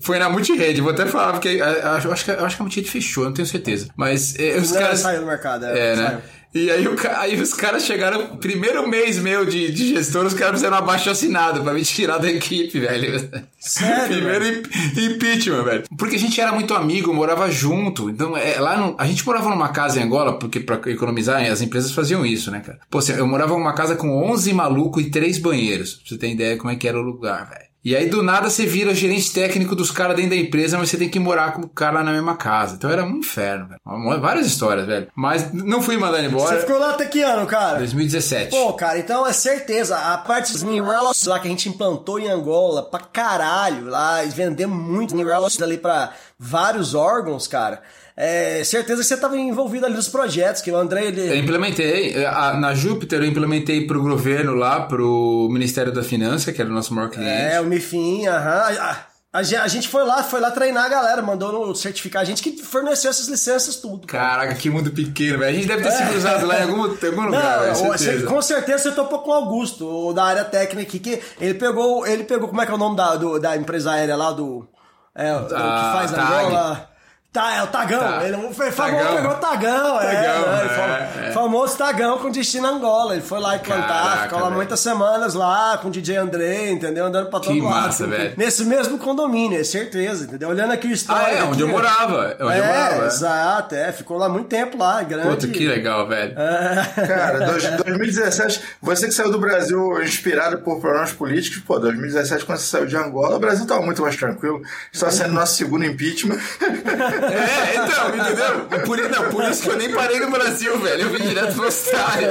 Foi na multirede, vou até falar, porque eu acho que, acho que a multirede fechou, não tenho certeza. Mas eh, os Não, caras. saiu do mercado, é, É, né? saiu. E aí, o aí os caras chegaram, primeiro mês meu de, de gestor, os caras fizeram abaixo assinado pra me tirar da equipe, velho. Sério, primeiro imp- impeachment, velho. Porque a gente era muito amigo, morava junto. Então, é, lá no- a gente morava numa casa em Angola, porque pra economizar, as empresas faziam isso, né, cara? Pô, assim, eu morava numa casa com 11 malucos e 3 banheiros. Pra você ter ideia como é que era o lugar, velho. E aí, do nada, você vira gerente técnico dos caras dentro da empresa, mas você tem que morar com o cara na mesma casa. Então era um inferno, velho. Várias histórias, velho. Mas não fui mandado embora. Você ficou lá até que ano, cara? 2017. Pô, cara, então é certeza. A parte dos Neurolos lá que a gente implantou em Angola pra caralho, lá, e vendemos muito Neurolos ali pra vários órgãos, cara. É certeza que você tava envolvido ali nos projetos, que o André, ele... Eu implementei, a- na Júpiter eu implementei pro governo lá, pro Ministério da Finança, que era o nosso maior cliente. É, o Mifim, aham. A, a, ge- a gente foi lá, foi lá treinar a galera, mandou certificar a gente que forneceu essas licenças tudo. cara. Caraca, que mundo pequeno, velho. A gente deve ter se cruzado lá em algum, algum lugar, velho, Não, certeza. com certeza você topou com o Augusto, o da área técnica aqui, que ele pegou, ele pegou, como é que é o nome da, do- da empresa aérea lá, do, é, o que Ah, faz Tag. Angola... Tá, é o Tagão. Tá. Ele foi Tagão. famoso, pegou o Tagão, é, Tagão, né, é, foi- é. Famoso Tagão com destino Angola. Ele foi lá implantar, Caraca, ficou lá velho. muitas semanas lá com o DJ André, entendeu? Andando pra todo Que lado. massa, velho. Nesse mesmo condomínio, é certeza, entendeu? Olhando aqui o Ah, histórico. é, onde eu aqui, morava. É onde eu É, morava. é. exato, é. Ficou lá muito tempo lá, grande. Puta, que legal, velho. Cara, dois- 2017, você que saiu do Brasil inspirado por problemas políticos, pô, 2017, quando você saiu de Angola, o Brasil tava muito mais tranquilo. Estava sendo nosso segundo impeachment. É, então, entendeu? Por, não, por isso que eu nem parei no Brasil, velho. Eu vim direto pra Austrália.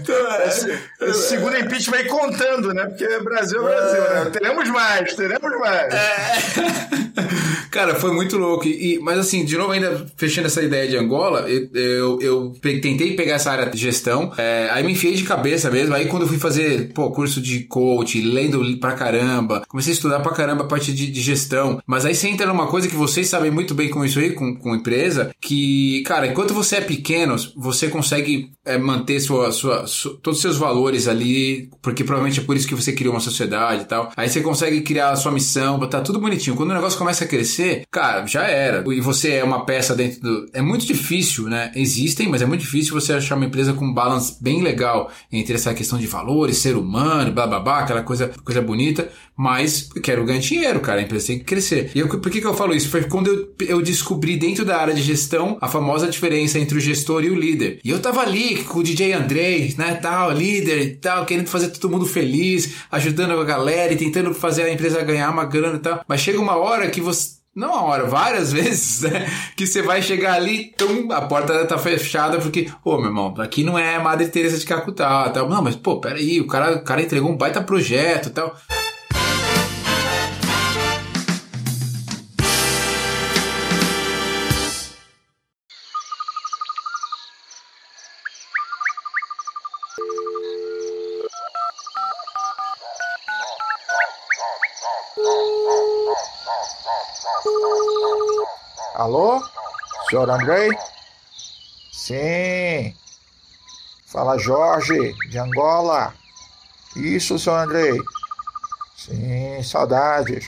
então, é, Esse segundo impeachment aí contando, né? Porque Brasil é Brasil, né? Teremos mais, teremos mais. Cara, foi muito louco. E, mas assim, de novo, ainda fechando essa ideia de Angola, eu, eu, eu tentei pegar essa área de gestão, é, aí me enfiei de cabeça mesmo. Aí quando eu fui fazer, pô, curso de coach, lendo pra caramba, comecei a estudar pra caramba a parte de, de gestão. Mas aí você entra numa coisa que vocês sabem muito bem com isso aí, com, com empresa, que, cara, enquanto você é pequeno, você consegue é, manter sua, sua, su- todos os seus valores ali, porque provavelmente é por isso que você criou uma sociedade e tal. Aí você consegue criar a sua missão, botar tudo bonitinho. Quando o negócio começa a crescer, cara, já era. E você é uma peça dentro do. É muito difícil, né? Existem, mas é muito difícil você achar uma empresa com um balance bem legal entre essa questão de valores, ser humano, blá blá blá, aquela coisa, coisa bonita. Mas quero ganhar dinheiro, cara. A empresa tem que crescer. E eu, por que, que eu falo isso? Foi quando eu, eu descobri dentro da área de gestão a famosa diferença entre o gestor e o líder. E eu tava ali com o DJ Andrei, né, tal, líder e tal, querendo fazer todo mundo feliz, ajudando a galera e tentando fazer a empresa ganhar uma grana e tal. Mas chega uma hora que você não uma hora, várias vezes, né? Que você vai chegar ali, tum, a porta tá fechada porque, ô, meu irmão, aqui não é Madre Teresa de Calcutá, tal. Não, mas pô, peraí, o cara, o cara entregou um baita projeto tal. Alô? Senhor Andrei? Sim. Fala Jorge, de Angola. Isso, senhor Andrei. Sim, saudades.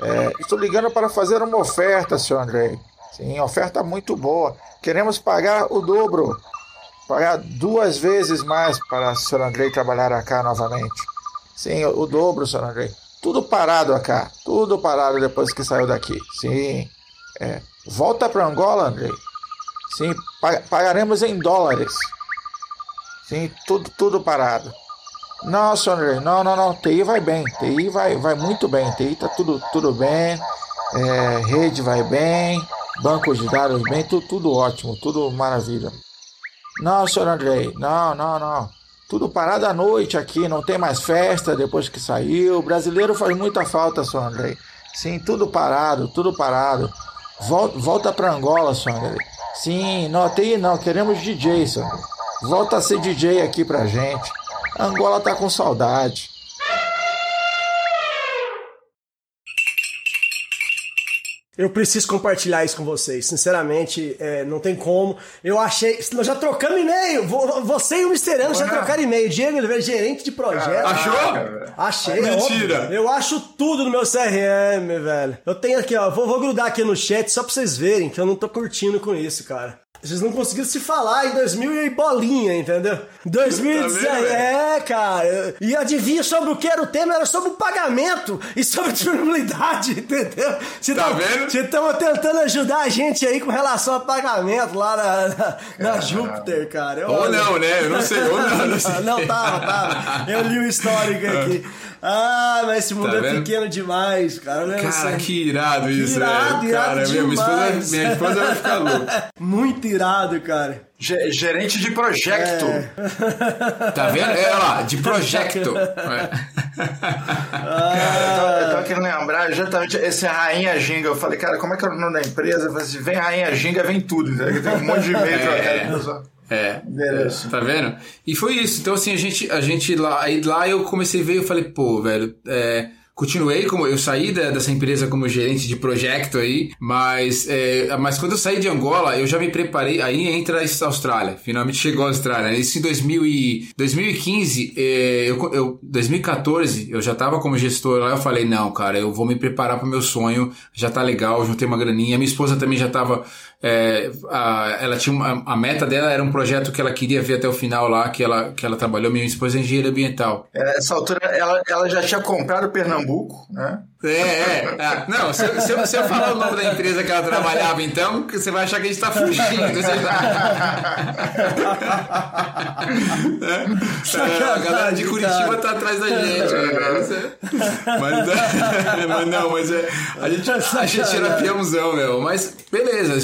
É, estou ligando para fazer uma oferta, senhor Andrei. Sim, oferta muito boa. Queremos pagar o dobro. Pagar duas vezes mais para o senhor Andrei trabalhar acá novamente. Sim, o, dobro, senhor Andrei. Tudo parado acá. Tudo parado depois que saiu daqui. Sim. É, volta para Angola, Andrei. Sim, pa- pagaremos em dólares. Sim, tudo, tudo parado. Não, senhor Andrei, não, não, não. TI vai bem. TI vai, vai muito bem. TI tá tudo, tudo bem. É, rede vai bem. Banco de dados bem. Tudo, tudo ótimo. Tudo maravilha. Não, senhor Andrei, não, não, não. Tudo parado à noite aqui, não tem mais festa depois que saiu. O brasileiro faz muita falta, senhor Andrei. Sim, tudo parado, tudo parado. Volta, para Angola, Andrei. Sim, não, TI não, queremos DJ. Andrei. Volta a ser DJ aqui pra gente. Angola tá com saudade. Eu preciso compartilhar isso com vocês. Sinceramente, é, não tem como. Eu achei. Nós já trocamos e-mail. Vo- Você e o Mr. Ano já trocaram e-mail. Diego Oliveira, gerente de projeto. Achou? Achei, Mentira. óbvio. Eu acho tudo no meu CRM, velho. Eu tenho aqui, ó. Vou, vou grudar aqui no chat só pra vocês verem que eu não tô curtindo com isso, cara. Vocês não conseguiram se falar em 2000 e bolinha, entendeu? 2017, Tá velho? é, cara. E adivinha sobre o que era o tema? Era sobre o pagamento e sobre a disponibilidade, entendeu? Você Tá vendo? Você tava tentando ajudar a gente aí com relação a pagamento lá na, na, na Júpiter, cara. Ou Olha. não, né? Eu não sei, ou não, não sei. Não, tava, tava. Eu li o histórico aqui. Ah, mas esse mundo Tá é vendo? pequeno demais, cara. Eu lembro Cara, assim, que irado isso, irado, velho. irado Cara, minha, minha esposa, demais. minha esposa vai ficar louca. Muito irado, cara. Ge- gerente de projeto. Tá vendo? É lá, de projecto. É. Cara, eu tava, querendo lembrar exatamente esse Rainha Ginga. Eu falei, cara, como é que é o nome da empresa? Eu falei assim, vem Rainha Ginga, vem tudo. Tem um monte de e-mail trocado. É. Tá vendo? E foi isso. Então, assim, a gente, a gente lá, aí lá eu comecei a ver, eu falei, pô, velho, é, continuei como eu saí da- dessa empresa como gerente de projeto aí, mas é, mas quando eu saí de Angola, eu já me preparei, aí entra a Austrália. Finalmente chegou a Austrália. Isso em 2000 e, 2015, é, eu, eu 2014, eu já tava como gestor lá, eu falei, não, cara, eu vou me preparar pro meu sonho, já tá legal, juntei uma graninha. Minha esposa também já tava é, ela tinha uma, a meta dela era um projeto que ela queria ver até o final lá, que ela, que ela trabalhou. Minha esposa é engenheira ambiental. É, Nessa altura, ela, ela já tinha comprado Pernambuco, né? É, é. é. Não, se, eu- se, eu- se eu falar o nome da empresa que ela trabalhava, então, você vai achar que a gente tá fugindo. Você... É, a galera de Curitiba tá atrás da gente. né? Mas, mas não, mas é, a, gente, a gente era peãozão, meu. Mas beleza, a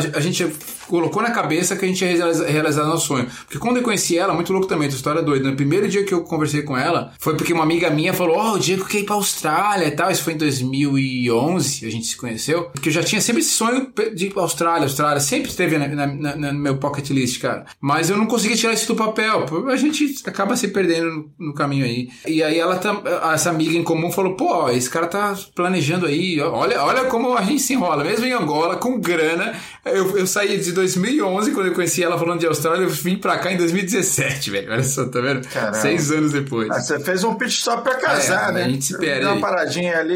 gente- a, gente colocou na cabeça que a gente ia realizar, realizar nosso sonho. Porque quando eu conheci ela, muito louco também, tua história é doida. No primeiro dia que eu conversei com ela, foi porque uma amiga minha falou: Ó, o Diego quer ir pra Austrália e tal. Isso foi em 2011, a gente se conheceu, porque eu já tinha sempre esse sonho de ir pra Austrália, Austrália, sempre esteve na, na- na- no meu pocket list, cara. Mas eu não conseguia tirar isso do papel, a gente acaba se perdendo no, no caminho aí. E aí ela, tam- essa amiga em comum falou, pô, ó, esse cara tá planejando aí, olha, olha como a gente se enrola, mesmo em Angola, com grana, eu, eu saí de 2011, quando eu conheci ela falando de Austrália, eu vim pra cá em 2017, velho, olha só, tá vendo? Caramba. Seis anos depois. Ah, você fez um pit stop pra casar, É, né? a gente se perde Deu uma paradinha ali,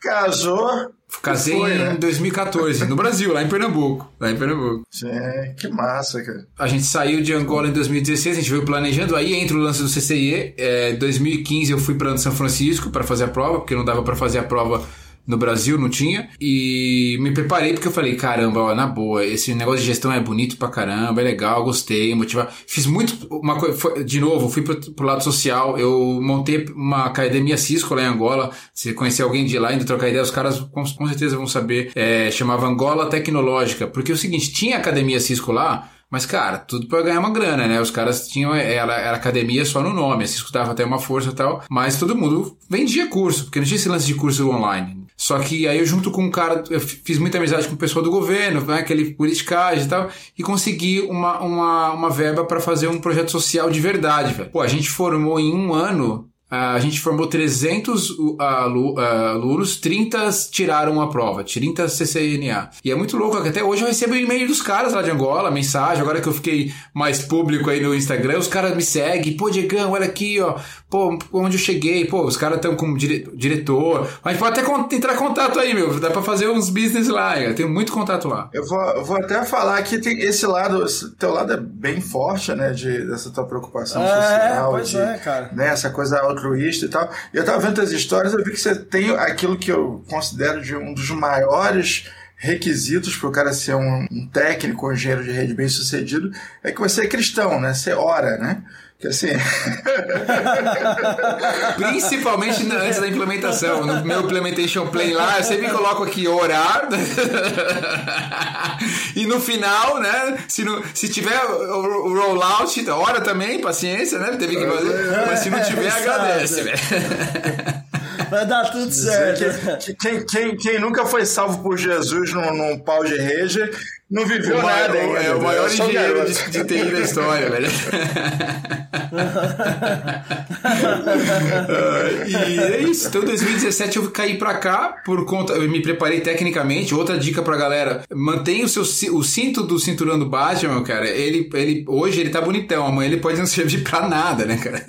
casou. Casei Foi, em né? 2014, no Brasil, lá em Pernambuco. Lá em Pernambuco. Sim, que massa, cara. A gente saiu de Angola em 2016, a gente veio planejando, aí entra o lance do CCIE. É, 2015 eu fui para São Francisco para fazer a prova, porque não dava para fazer a prova no Brasil, não tinha. E me preparei porque eu falei, caramba, ó, na boa, esse negócio de gestão é bonito pra caramba, é legal, gostei, motivar. Fiz muito, uma coisa, de novo, fui pro, pro lado social, eu montei uma academia Cisco lá em Angola. Se conhecer alguém de lá, ainda trocar ideia, os caras com, com certeza vão saber. É, chamava Angola Tecnológica, porque é o seguinte, tinha academia Cisco lá, mas, cara, tudo pra ganhar uma grana, né? Os caras tinham. Era, era academia só no nome, assim, escutava até uma força e tal. Mas todo mundo vendia curso, porque não tinha esse lance de curso online. Só que aí eu, junto com um cara, eu fiz muita amizade com o pessoal do governo, né? Aquele politicagem e tal, e consegui uma, uma, uma verba pra fazer um projeto social de verdade, velho. Pô, a gente formou em um ano. A gente formou 300 uh, alu- uh, alunos, 30 tiraram a prova, 30 CCNA. E é muito louco, que até hoje eu recebo e-mail dos caras lá de Angola, mensagem, agora que eu fiquei mais público aí no Instagram, os caras me seguem, pô, Diegão, olha aqui, ó, pô, onde eu cheguei, pô, os caras estão como dire- diretor, mas pode até entrar em contato aí, meu, dá pra fazer uns business lá, eu tenho muito contato lá. Eu vou, eu vou até falar que tem esse lado, esse teu lado é bem forte, né? De, dessa tua preocupação É, social. pois de, é, cara. Né, essa coisa altruísta e tal. E eu tava vendo as histórias, eu vi que você tem aquilo que eu considero de um dos maiores requisitos para o cara ser um, um técnico, um engenheiro de rede bem sucedido, é que você é cristão, né? Você ora, né? Que assim. Principalmente antes da implementação. No meu implementation plan lá, eu sempre coloco aqui orar. e no final, né? Se, não, se tiver o, o rollout, ora também, paciência, né? Teve que fazer. Mas se não tiver, Exato. agradece, velho. Vai dar tudo certo. que- que- quem, quem, quem nunca foi salvo por Jesus num, num pau de rede não viveu maior, nada ainda. é o maior sou engenheiro de, de TI da história, velho. e é isso. Então, em 2017 eu caí pra cá por conta. Eu me preparei tecnicamente. Outra dica pra galera: mantenha o seu o cinto do cinturão do Batman, cara. Ele, ele hoje ele tá bonitão, amanhã ele pode não servir pra nada, né, cara?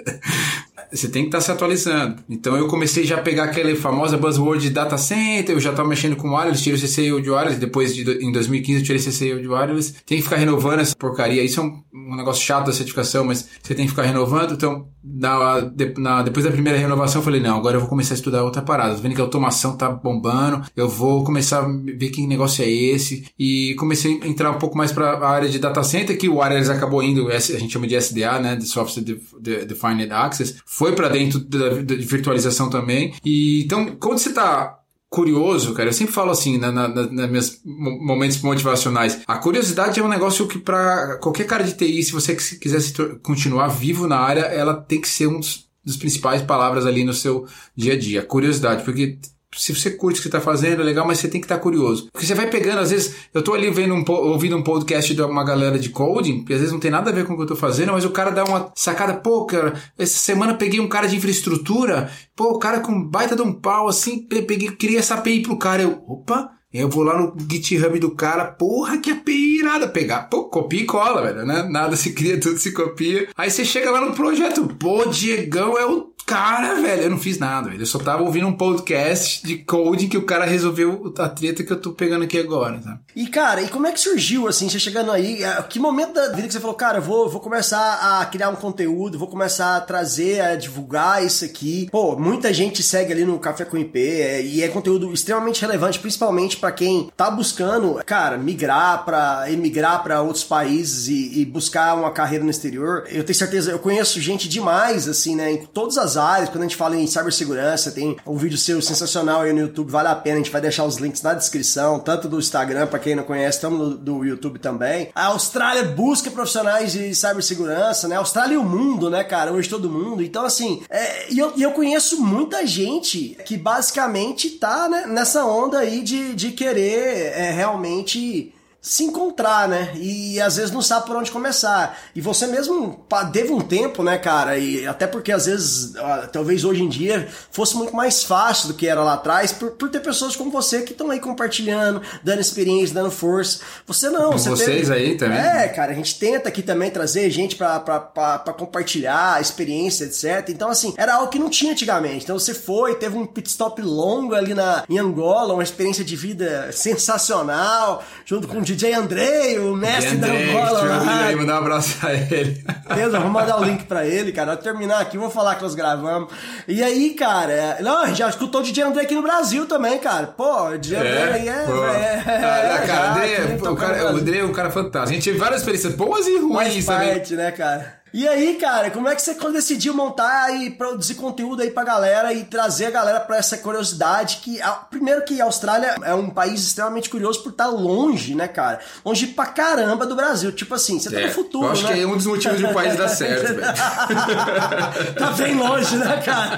Você tem que estar se atualizando. Então eu comecei já a pegar aquela famosa buzzword de data center, eu já estava mexendo com wireless, tirei o CCIO de wireless, depois de, em 2015 eu tirei CCIO de wireless. Tem que ficar renovando essa porcaria. Isso é um, um negócio chato da certificação, mas você tem que ficar renovando. Então, na, de- na- depois da primeira renovação, eu falei, não, agora eu vou começar a estudar outra parada. Tô vendo que a automação tá bombando, eu vou começar a ver que negócio é esse. E comecei a entrar um pouco mais para a área de data center, que o wireless acabou indo, a gente chama de SDA, né, de Software Def- De- Defined Access, foi para dentro da, da virtualização também. E então, quando você tá curioso, cara, eu sempre falo assim, na, na, na, meus mo- momentos motivacionais, a curiosidade é um negócio que para qualquer cara de TI, se você quis- quiser se continuar vivo na área, ela tem que ser um dos, dos principais palavras ali no seu dia a dia, curiosidade, porque se você curte o que você tá fazendo, é legal, mas você tem que estar curioso. Porque você vai pegando, às vezes, eu tô ali vendo um, ouvindo um podcast de uma galera de coding, que às vezes não tem nada a ver com o que eu tô fazendo, mas o cara dá uma sacada, pô, cara, essa semana peguei um cara de infraestrutura, pô, o cara com baita de um pau, assim, pe- peguei, criei essa API pro cara, eu, opa, eu vou lá no GitHub do cara, porra, que API irada pegar. Pô, copia e cola, velho, né? Nada se cria, tudo se copia. Aí você chega lá no projeto, pô, Diegão é o cara, velho. Eu não fiz nada, velho. Eu só tava ouvindo um podcast de coding que o cara resolveu a treta que eu tô pegando aqui agora, sabe? E, cara, e como é que surgiu, assim, você chegando aí? Que momento da vida que você falou, cara, eu vou, vou começar a criar um conteúdo, vou começar a trazer, a divulgar isso aqui. Pô, muita gente segue ali no Café com IP é, e é conteúdo extremamente relevante, principalmente pra quem tá buscando, cara, migrar pra emigrar pra outros países e, e buscar uma carreira no exterior. Eu tenho certeza, eu conheço gente demais, assim, né, em todas as áreas, quando a gente fala em cibersegurança, tem um vídeo seu sensacional aí no YouTube, vale a pena, a gente vai deixar os links na descrição, tanto do Instagram, para quem não conhece, estamos do YouTube também. A Austrália busca profissionais de cibersegurança, né? A Austrália e o mundo, né, cara? Hoje todo mundo. Então, assim, é, e eu, eu conheço muita gente que basicamente tá né, nessa onda aí de, de querer é, realmente se encontrar, né? E às vezes não sabe por onde começar. E você mesmo teve um tempo, né, cara? E até porque às vezes, ah, talvez hoje em dia, fosse muito mais fácil do que era lá atrás, por, por ter pessoas como você que estão aí compartilhando, dando experiência, dando força. Você não, Com você vocês teve... aí também. É, cara, a gente tenta aqui também trazer gente pra compartilhar experiência, etc. Então, assim, era algo que não tinha antigamente. Então você foi, teve um pit stop longo ali na, em Angola, uma experiência de vida sensacional, junto com o DJ Andrei, o mestre da Angola. lá. mandar um abraço pra ele. Beleza, vou mandar o link pra ele, cara. Vou terminar aqui, vou falar que nós gravamos. E aí, cara, não, a gente já escutou o DJ André aqui no Brasil também, cara. Pô, o DJ André aí é. pô. é, Ah, cara, já, André, aqui, o, cara, o. André é um cara fantástico. A gente teve várias experiências boas e ruins também. parte, né, cara? E aí, cara, como é que você decidiu montar e produzir conteúdo aí pra galera e trazer a galera pra essa curiosidade que, primeiro que a Austrália é um país extremamente curioso por estar longe, né, cara? Longe pra caramba do Brasil. Tipo assim, você tá É, no futuro, eu acho né? que é um dos motivos de um país dar certo, velho. tá bem longe, né, cara?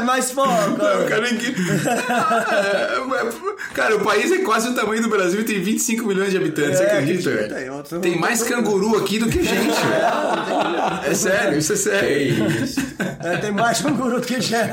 Mas, pô, Não, cara, ninguém- É, cara, o país é quase o tamanho do Brasil e tem 25 milhões de habitantes, você É, acredita, acredita, Tem mais canguru aqui do que gente. É sério, isso é sério. é, tem mais canguru do que já.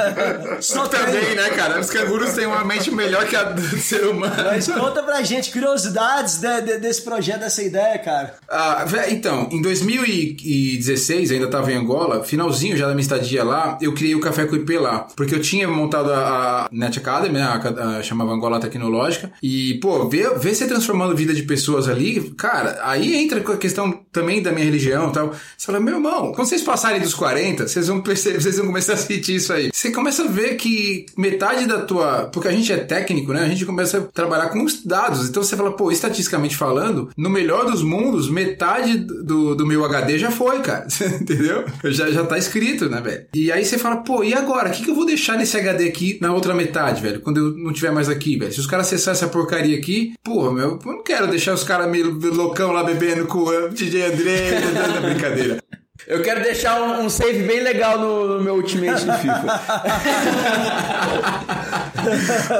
Só tem. Também, né, cara? Os cangurus têm uma mente melhor que a do ser humano. Mas conta pra gente curiosidades de- de- desse projeto, dessa ideia, cara. Ah, então, em 2016, ainda estava em Angola, finalzinho já da minha estadia lá, eu criei o Café com IP lá. Porque eu tinha montado a, a Net Academy, né, a, a- chamava Angola Tecnológica, e, pô, ver, ver você transformando a vida de pessoas ali, cara, aí entra com a questão também da minha religião e tal. Você fala, meu irmão, quando vocês passarem dos 40, vocês vão perceber, vocês vão começar a sentir isso aí. Você começa a ver que metade da tua. Porque a gente é técnico, né? A gente começa a trabalhar com os dados. Então você fala, pô, estatisticamente falando, no melhor dos mundos, metade do, do meu HD já foi, cara. Entendeu? Já, já tá escrito, né, velho? E aí você fala, pô, e agora? O que, que eu vou deixar nesse HD aqui na outra metade, velho? Quando eu não tiver mais aqui, velho? Se os caras acessarem essa porcaria aqui, porra, meu, eu não quero deixar os caras meio loucão lá bebendo com o DJ André, na brincadeira. Eu quero deixar um, um save bem legal no, no meu Ultimate do FIFA.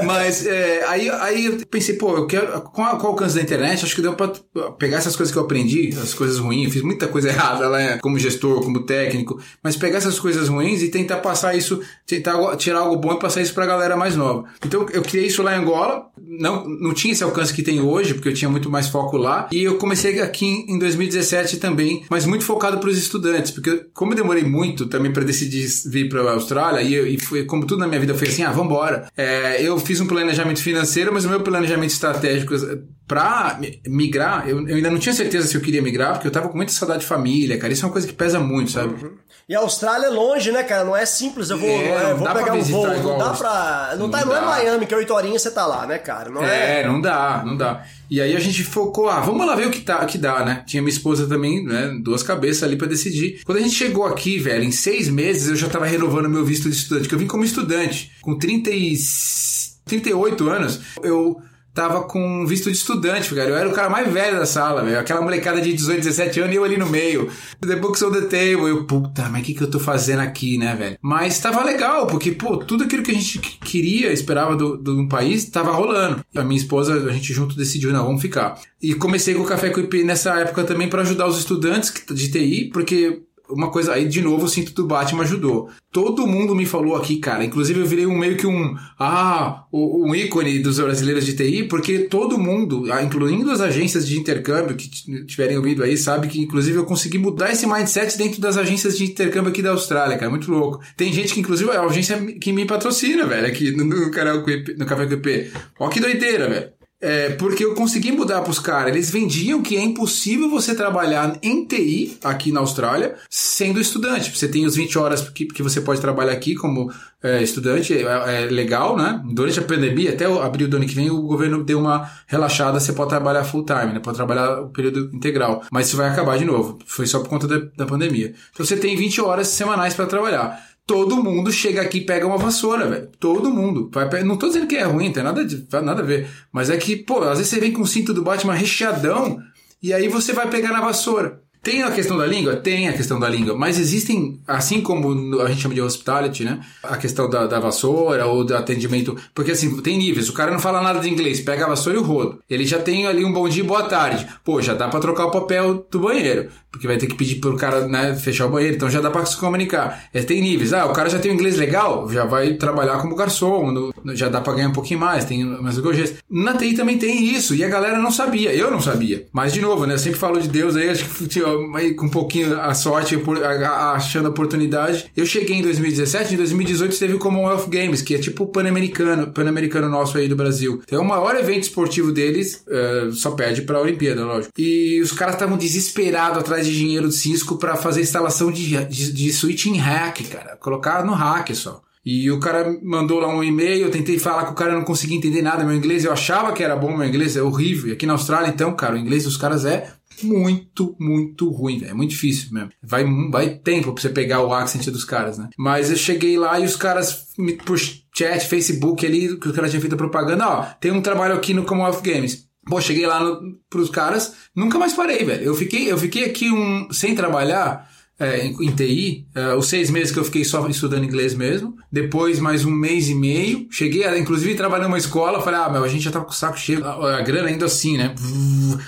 Mas é, aí, aí eu pensei, pô, eu quero. Com, a- com o alcance da internet, acho que deu pra pegar essas coisas que eu aprendi, as coisas ruins, eu fiz muita coisa errada lá, como gestor, como técnico, mas pegar essas coisas ruins e tentar passar isso, tentar tirar algo bom e passar isso pra galera mais nova. Então eu criei isso lá em Angola, não, não tinha esse alcance que tem hoje, porque eu tinha muito mais foco lá, e eu comecei aqui em, em 2017 também, mas muito focado pros estudantes, porque como eu demorei muito também pra decidir vir pra Austrália, e, eu- e foi, como tudo na minha vida foi assim, ah, vambora. É, eu fiz um planejamento financeiro, mas o meu planejamento estratégico pra mi- migrar, eu, eu ainda não tinha certeza se eu queria migrar, porque eu tava com muita saudade de família, cara. Isso é uma coisa que pesa muito, sabe? E a Austrália é longe, né, cara? Não é simples, eu vou, É, é, não vou dá pra pegar um voo. Não dá pra. Não, Não tá, não é dá. Miami, que é 8 horinhas você tá lá, né, cara? Não é. É, não dá, não dá. E aí a gente focou, ah, vamos lá ver o que, tá, que dá, né? Tinha minha esposa também, né? Duas cabeças ali pra decidir. Quando a gente chegou aqui, velho, em seis meses eu já tava renovando meu visto de estudante, que eu vim como estudante. Com 30 e... 38 anos, eu tava com visto de estudante, cara. Eu era o cara mais velho da sala, velho. Aquela molecada de 18, 17 anos e eu ali no meio. The books on the table. Eu, puta, mas o que, que eu tô fazendo aqui, né, velho? Mas tava legal, porque, pô, tudo aquilo que a gente que- queria, esperava do, do um país, tava rolando. A minha esposa, a gente junto decidiu, não, vamos ficar. E comecei com o Café com IP nessa época também para ajudar os estudantes de TI, porque uma coisa, aí de novo o cinto do Batman ajudou. Todo mundo me falou aqui, cara. Inclusive eu virei um meio que um, ah, um ícone dos brasileiros de TI, porque todo mundo, ah, incluindo as agências de intercâmbio que tiverem ouvido aí, sabe que inclusive eu consegui mudar esse mindset dentro das agências de intercâmbio aqui da Austrália, cara. Muito louco. Tem gente que inclusive é a agência que me patrocina, velho, aqui no, no canal no Café IP. Ó que doideira, velho. É, porque eu consegui mudar pros caras. Eles vendiam que é impossível você trabalhar em TI aqui na Austrália sendo estudante. Você tem os 20 horas que, que você pode trabalhar aqui como é, estudante, é, é legal, né? Durante a pandemia, até abril do ano que vem, o governo deu uma relaxada, você pode trabalhar full time, né? Pode trabalhar o período integral. Mas isso vai acabar de novo. Foi só por conta da, da pandemia. Então você tem 20 horas semanais para trabalhar. Todo mundo chega aqui e pega uma vassoura, velho. Todo mundo. Não tô dizendo que é ruim, tem nada, de- nada a ver. Mas é que, pô, às vezes você vem com o cinto do Batman recheadão e aí você vai pegar na vassoura. Tem a questão da língua? Tem a questão da língua. Mas existem, assim como a gente chama de hospitality, né? A questão da, da vassoura ou do atendimento. Porque assim, tem níveis. O cara não fala nada de inglês, pega a vassoura e o rodo. Ele já tem ali um bom dia e boa tarde. Pô, já dá pra trocar o papel do banheiro. Porque vai ter que pedir pro cara, né, fechar o banheiro. Então já dá pra se comunicar. É, tem níveis. Ah, o cara já tem o inglês legal, já vai trabalhar como garçom. no- no- já dá pra ganhar um pouquinho mais. Tem mais gorjetas. Na TI também tem isso. E a galera não sabia. Eu não sabia. Mas, de novo, né? Eu sempre falo de Deus aí. Acho que aí, com um pouquinho a sorte, achando a oportunidade. Eu cheguei em 2017. Em 2018 teve o Commonwealth Games, que é tipo o Pan-Americano, Pan-Americano nosso aí do Brasil. Então, é o maior evento esportivo deles. eh, só perde pra Olimpíada, lógico. E os caras estavam desesperados atrás de dinheiro do Cisco pra fazer instalação de, de, de switch hack, cara. Colocar no hack só. E o cara mandou lá um e-mail, eu tentei falar com o cara, eu não consegui entender nada. Meu inglês, eu achava que era bom, meu inglês é horrível. E aqui na Austrália, então, cara, o inglês dos caras é muito, muito ruim, velho. É muito difícil mesmo. Vai, vai tempo pra você pegar o accent dos caras, né? Mas eu cheguei lá e os caras, me- por chat, Facebook ali, que os caras tinham feito propaganda, ó, tem um trabalho aqui no Commonwealth Games. Pô, cheguei lá no, pros caras, nunca mais parei, velho. Eu fiquei, eu fiquei aqui um, sem trabalhar, é, em, em TI, é, os seis meses que eu fiquei só estudando inglês mesmo. Depois, mais um mês e meio. Cheguei, a, inclusive, trabalhando numa escola. Falei, ah, meu, a gente já tava com o saco cheio. A, a grana ainda assim, né?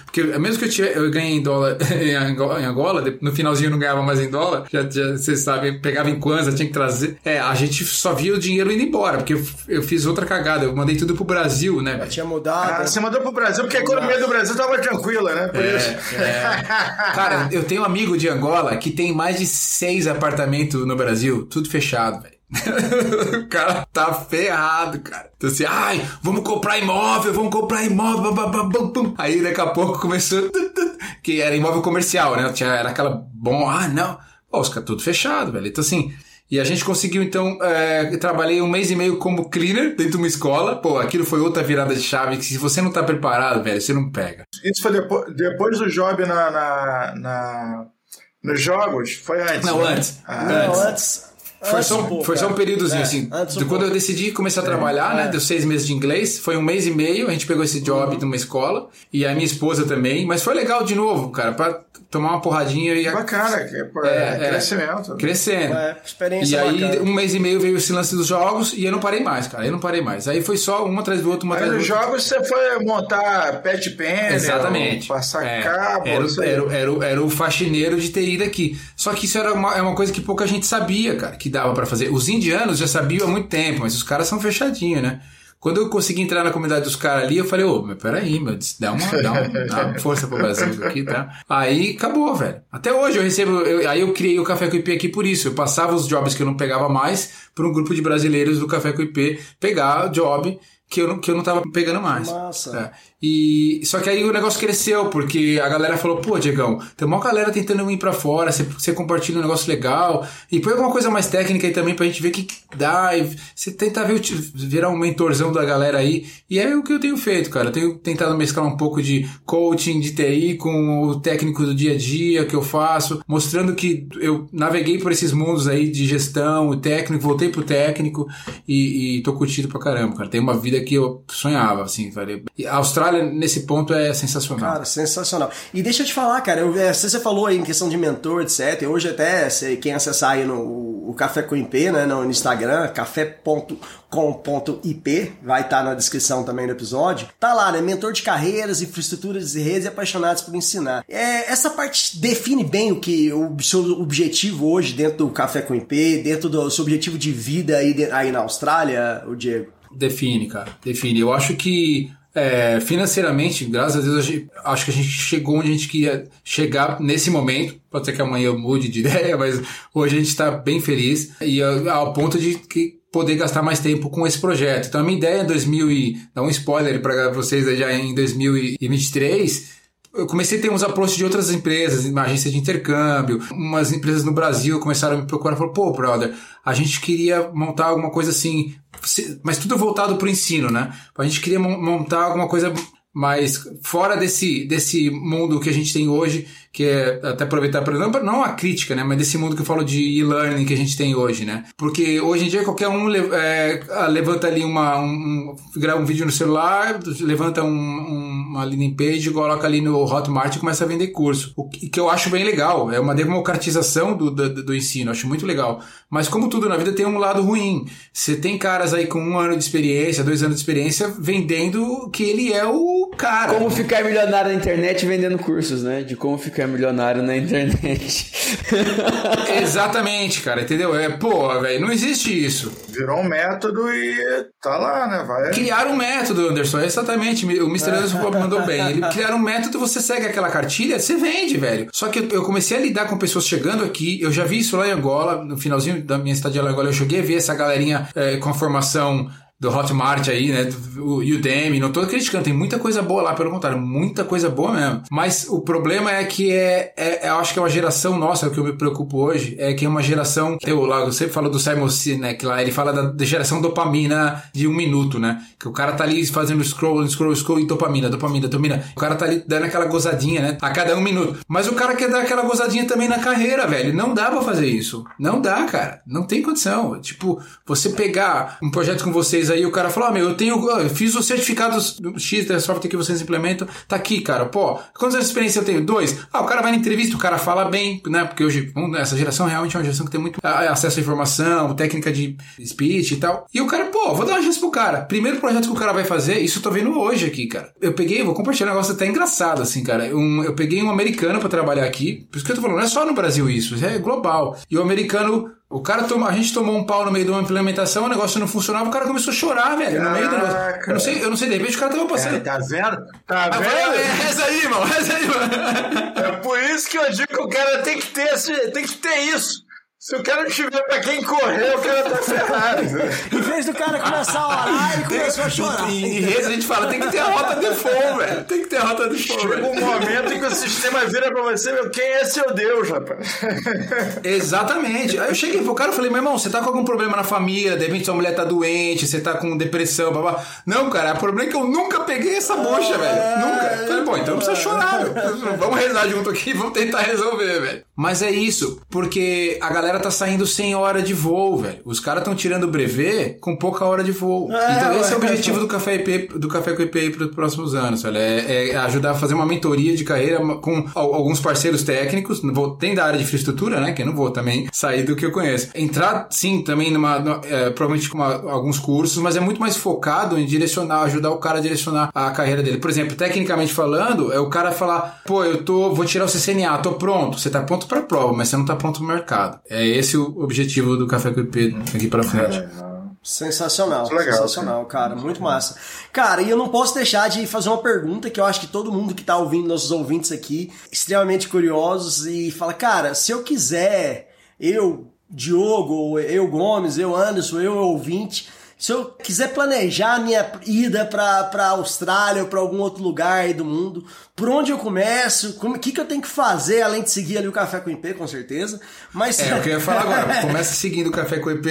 Porque mesmo que eu, tiver, eu ganhei em dólar em Angola, em Angola, no finalzinho eu não ganhava mais em dólar. Já, já vocês sabem, pegava em Kwanza, tinha que trazer. É, a gente só via o dinheiro indo embora. Porque eu, eu fiz outra cagada. Eu mandei tudo pro Brasil, né? velho? Tinha mudado. Ah, você mandou pro Brasil porque a economia do Brasil tava tranquila, né? Por isso. Cara, eu tenho um amigo de Angola que tem mais de seis apartamentos no Brasil, tudo fechado, velho. o cara tá ferrado, cara. Então assim, ai, vamos comprar imóvel, vamos comprar imóvel. Aí daqui a pouco começou. Que era imóvel comercial, né? Tinha, era aquela bom, ah, não. Pô, os caras tudo fechado, velho. Então assim. E a gente conseguiu, então, é, trabalhei um mês e meio como cleaner dentro de uma escola. Pô, aquilo foi outra virada de chave que se você não tá preparado, velho, você não pega. Isso foi depo- depois do job na, na, na- nos jogos? Foi antes? Não, né? antes. Ah, Não, antes. antes. Foi antes só, um, pouco, foi só um períodozinho, É, assim. antes um de quando eu decidi começar a trabalhar, né? é. Deu seis meses de inglês. Foi um mês e meio. A gente pegou esse job Uhum. numa escola. E a minha esposa também. Mas foi legal de novo, cara. Pra tomar uma porradinha e Bacana, É, é, é. crescimento. crescendo. É, experiência E aí, bacana. um mês e meio veio esse lance dos jogos. E eu não parei mais, cara. Eu não parei mais. Aí foi só uma atrás do outro, uma Aí atrás do nos outro. jogos você foi montar pet panel, Exatamente. passar É. cabo. Era, o- era, o- era, o- era o faxineiro de TI daqui. Só que isso era uma, é uma coisa que pouca gente sabia, cara, que dava pra fazer. Os indianos já sabiam há muito tempo, mas os caras são fechadinhos, né? Quando eu consegui entrar na comunidade dos caras ali, eu falei, ô, mas peraí, meu, dá uma, dá, uma, dá uma força pro Brasil aqui, tá? Aí acabou, velho. Até hoje eu recebo, eu- aí eu criei o Café com IP aqui por isso. Eu passava os jobs que eu não pegava mais para um grupo de brasileiros do Café com IP pegar job que eu não, que eu não tava pegando mais. Massa. É. E só que aí o negócio cresceu, porque a galera falou, pô, Diegão, tem uma galera tentando ir pra fora, você, compartilha um negócio legal, e põe alguma coisa mais técnica aí também pra gente ver o que, que dá, e você tenta ver, virar um mentorzão da galera aí, e é o que eu tenho feito, cara. Eu tenho tentado mesclar um pouco de coaching, de TI com o técnico do dia a dia que eu faço, mostrando que eu naveguei por esses mundos aí de gestão, o técnico, voltei pro técnico e, e tô curtindo pra caramba, cara. Tem uma vida que eu sonhava, assim, falei. E a Austrália, nesse ponto, é sensacional. Cara, sensacional. E deixa eu te falar, cara, eu, é, você falou aí em questão de mentor, etc. Hoje até, quem acessar aí no o Café com IP, né, no Instagram, café.com.ip, vai estar na descrição também do episódio. Tá lá, né, mentor de carreiras, infraestruturas e redes e apaixonados por ensinar. É, essa parte define bem o que o seu objetivo hoje dentro do Café com IP, dentro do seu objetivo de vida aí, aí na Austrália, o Diego. Define, cara. Define. Eu acho que é, financeiramente, graças a Deus, acho que a gente chegou onde a gente queria chegar nesse momento. Pode ser que amanhã eu mude de ideia, mas hoje a gente está bem feliz. E ah, ao ponto de que poder gastar mais tempo com esse projeto. Então a minha ideia em 2000 e dar um spoiler para vocês já em 2023 eu comecei a ter uns approaches de outras empresas, uma agência de intercâmbio, umas empresas no Brasil começaram a me procurar e falaram, pô, brother, a gente queria montar alguma coisa assim, mas tudo voltado para o ensino, né? A gente queria montar alguma coisa mais fora desse, desse mundo que a gente tem hoje, que é até aproveitar para não, não a crítica, né, mas desse mundo que eu falo de e-learning que a gente tem hoje, né? Porque hoje em dia qualquer um é, levanta ali uma um, grava um vídeo no celular, levanta um, um, uma landing page, coloca ali no Hotmart e começa a vender curso. O que, eu acho bem legal, é uma democratização do, do, do ensino, acho muito legal. Mas como tudo na vida tem um lado ruim. Você tem caras aí com um ano de experiência, dois anos de experiência, vendendo que ele é o cara. Como ficar milionário na internet vendendo cursos, né? De como ficar milionário na internet. Exatamente, cara, entendeu? É, pô, velho, não existe isso. Virou um método e tá lá, né? Vai. Criaram um método, Anderson, exatamente. O Mr. Anderson mandou bem. Ele criaram um método, você segue aquela cartilha, você vende, velho. Só que eu comecei a lidar com pessoas chegando aqui, eu já vi isso lá em Angola, no finalzinho da minha estadia lá em Angola, eu cheguei a ver essa galerinha é, com a formação do Hotmart aí, né? O Udemy, não tô criticando, tem muita coisa boa lá, pelo contrário, muita coisa boa mesmo. Mas o problema é que é, é, eu acho que é uma geração nossa, é o que eu me preocupo hoje, é que é uma geração, eu lá, eu sempre falo do Simon Sinek lá, ele fala da, da, geração dopamina de um minuto, né? Que o cara tá ali fazendo scroll, scroll, scroll e dopamina, dopamina, dopamina. O cara tá ali dando aquela gozadinha, né? A cada um minuto. Mas o cara quer dar aquela gozadinha também na carreira, velho. Não dá pra fazer isso. Não dá, cara. Não tem condição. Tipo, você pegar um projeto com vocês aí o cara falou: ah, meu, eu tenho. Eu fiz os certificados X da software que vocês implementam. Tá aqui, cara. Pô, quantas anos de experiência eu tenho? Dois. Ah, o cara vai na entrevista, o cara fala bem, né? Porque hoje, essa geração realmente é uma geração que tem muito acesso à informação, técnica de speech e tal. E o cara, pô, vou dar uma chance pro cara. Primeiro projeto que o cara vai fazer, isso eu tô vendo hoje aqui, cara. Eu peguei, vou compartilhar um negócio até engraçado, assim, cara. Um, eu peguei um americano para trabalhar aqui. Por isso que eu tô falando, não é só no Brasil isso, é global. E o americano o cara toma, a gente tomou um pau no meio de uma implementação, o negócio não funcionava, o cara começou a chorar, velho, no meio do negócio. Eu não sei, eu não sei, de repente o cara tava passando. É, tá vendo? Tá vendo? Falei, é, reza aí, irmão, reza aí, mano. É por isso que eu digo que o cara tem que ter, tem que ter isso. Se o cara não tiver pra quem correr, o cara tá ferrado. em vez do cara começar a orar, ele começou a chorar. Em rede a gente fala, tem que ter a rota default, velho. Tem que ter a rota default. Chega um momento em que o sistema vira pra você, meu, quem é seu Deus, rapaz? Exatamente. Aí eu cheguei pro cara e falei, meu irmão, você tá com algum problema na família, de repente sua mulher tá doente, você tá com depressão, blá, Não, cara, o problema é que eu nunca peguei essa mocha, é... velho. Nunca. Falei, pô, então não precisa chorar, meu. Vamos rezar junto aqui, vamos tentar resolver, velho. Mas é isso, porque a galera tá saindo sem hora de voo, velho. Os caras estão tirando o brevet com pouca hora de voo. É, então esse é o objetivo do Café IP, do Café com IP para os próximos anos, velho. É, é, ajudar a fazer uma mentoria de carreira com alguns parceiros técnicos. Vou, tem da área de infraestrutura, né? Que eu não vou também sair do que eu conheço. Entrar, sim, também numa, é, provavelmente com uma, alguns cursos, mas é muito mais focado em direcionar, ajudar o cara a direcionar a carreira dele. Por exemplo, tecnicamente falando, é o cara falar, pô, eu tô, vou tirar o CCNA, tô pronto. Você tá pronto para prova, mas você não tá pronto pro mercado. É esse o objetivo do Café com IP aqui para frente. É, Sensacional, legal, sensacional, cara. cara. muito massa. Cara, e eu não posso deixar de fazer uma pergunta que eu acho que todo mundo que tá ouvindo, nossos ouvintes aqui, extremamente curiosos e fala, cara, se eu quiser, eu, Diogo, eu Gomes, eu Anderson, eu ouvinte, se eu quiser planejar a minha ida para a Austrália ou para algum outro lugar aí do mundo, por onde eu começo? O que, que eu tenho que fazer além de seguir ali o Café com IP, com certeza? Mas é o que eu ia falar agora. Começa seguindo o Café com IP.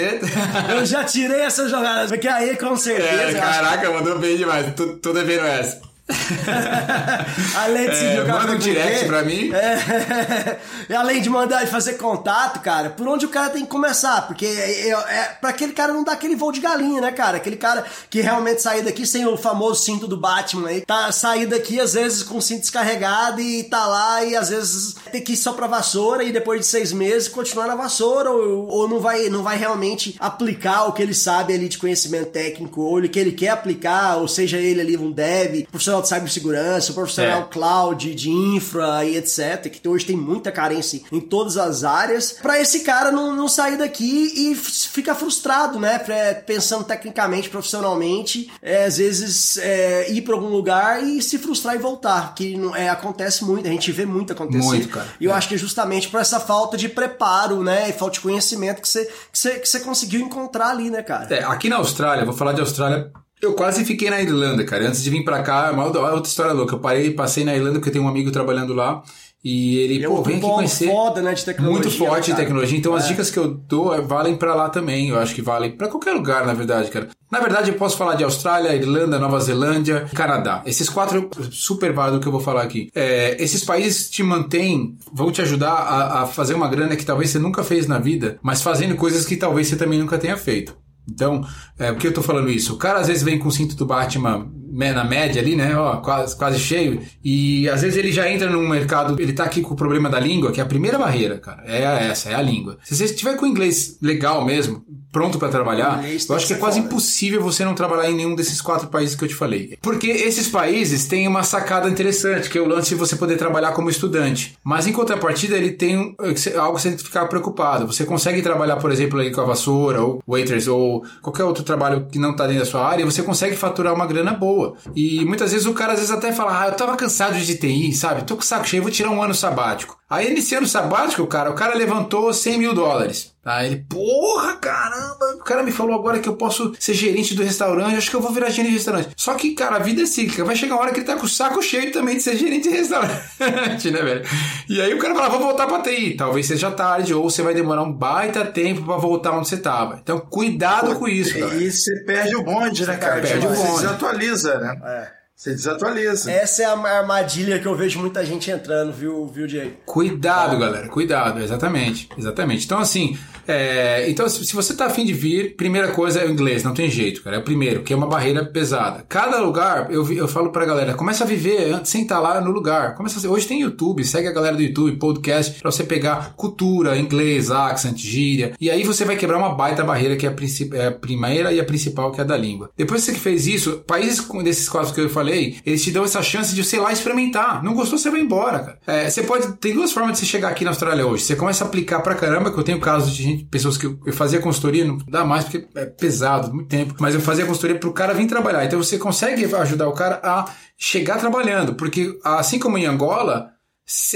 eu já tirei essa jogada, porque aí com certeza. É, caraca, mandou bem demais. Tô, tô devendo essa. além de se é, manda um direct pra mim. É, além de mandar e fazer contato, cara, por onde o cara tem que começar? Porque é, é, é pra aquele cara não dar aquele voo de galinha, né, cara? Aquele cara que realmente sair daqui sem o famoso cinto do Batman aí, tá sair daqui às vezes com o cinto descarregado e tá lá e às vezes tem que ir só pra vassoura e depois de seis meses continuar na vassoura ou, ou não, vai, não vai realmente aplicar o que ele sabe ali de conhecimento técnico ou o que ele quer aplicar, ou seja ele ali um dev, profissional profissional de cibersegurança, o profissional É. cloud, de infra e etc, que hoje tem muita carência em todas as áreas, pra esse cara não, não sair daqui e ficar frustrado, né? Pensando tecnicamente, profissionalmente, é, às vezes é, ir pra algum lugar e se frustrar e voltar, que não, é, acontece muito, a gente vê muito acontecer. Muito, cara. E eu É. acho que é justamente por essa falta de preparo, né? E falta de conhecimento que você, que você, que você conseguiu encontrar ali, né, cara? É, aqui na Austrália, vou falar de Austrália. Eu quase fiquei na Irlanda, cara. Antes de vir pra cá, é uma outra história louca. Eu parei, passei na Irlanda porque tenho um amigo trabalhando lá. E ele, é pô, vem aqui conhecer. foda, né, de tecnologia. Muito forte cara? tecnologia. Então as É. dicas que eu dou é, valem pra lá também. Eu acho que valem pra qualquer lugar, na verdade, cara. Na verdade, eu posso falar de Austrália, Irlanda, Nova Zelândia, Canadá. Esses quatro super válidos que eu vou falar aqui. É, esses países te mantêm, vão te ajudar a, a fazer uma grana que talvez você nunca fez na vida, mas fazendo coisas que talvez você também nunca tenha feito. Então, é, por que eu tô falando isso? O cara às vezes vem com o cinto do Batman na média ali, né? Ó, quase, quase cheio. E às vezes ele já entra num mercado, ele tá aqui com o problema da língua, que é a primeira barreira, cara. É essa, é a língua. Se você estiver com o inglês legal mesmo, pronto pra trabalhar, eu acho que é quase foda. impossível você não trabalhar em nenhum desses quatro países que eu te falei. Porque esses países têm uma sacada interessante, que é o lance de você poder trabalhar como estudante. Mas em contrapartida, ele tem um- algo que você tem que ficar preocupado. Você consegue trabalhar, por exemplo, aí com a vassoura, ou waiters, ou qualquer outro trabalho que não está dentro da sua área, você consegue faturar uma grana boa. E muitas vezes o cara às vezes até fala, ah, eu tava cansado de TI, sabe? Tô com saco cheio, vou tirar um ano sabático. Aí nesse ano sabático, cara, o cara levantou 100 mil dólares. Aí ele, porra, caramba, o cara me falou agora que eu posso ser gerente do restaurante, acho que eu vou virar gerente de restaurante. Só que, cara, a vida é cíclica, vai chegar uma hora que ele tá com o saco cheio também de ser gerente de restaurante, né, velho? E aí o cara fala, vou voltar pra TI. Talvez seja tarde, ou você vai demorar um baita tempo pra voltar onde você tava. Então, cuidado com isso, cara. E você perde o bonde, né, cara? Perde Tipo, o Você bonde. desatualiza, né? É. Você desatualiza. Essa é a armadilha que eu vejo muita gente entrando, viu, viu Diego? Cuidado, galera, cuidado, exatamente, exatamente. Então, assim, é, então, se você tá afim de vir, primeira coisa é o inglês, não tem jeito, cara, é o primeiro, que é uma barreira pesada. Cada lugar, eu, eu falo pra galera, começa a viver antes, sem estar lá no lugar. Começa a, hoje tem YouTube, segue a galera do YouTube, podcast, pra você pegar cultura, inglês, accent, gíria, e aí você vai quebrar uma baita barreira que é a, princip- é a primeira e a principal, que é a da língua. Depois que você fez isso, países com- desses quatro que eu falei, eles te dão essa chance de ir lá experimentar. Não gostou, você vai embora, cara. É, você pode. Tem duas formas de você chegar aqui na Austrália hoje. Você começa a aplicar pra caramba, que eu tenho casos de gente, pessoas que eu, eu fazia consultoria, não dá mais porque é pesado, muito tempo. Mas eu fazia consultoria pro cara vir trabalhar. Então você consegue ajudar o cara a chegar trabalhando. Porque assim como em Angola.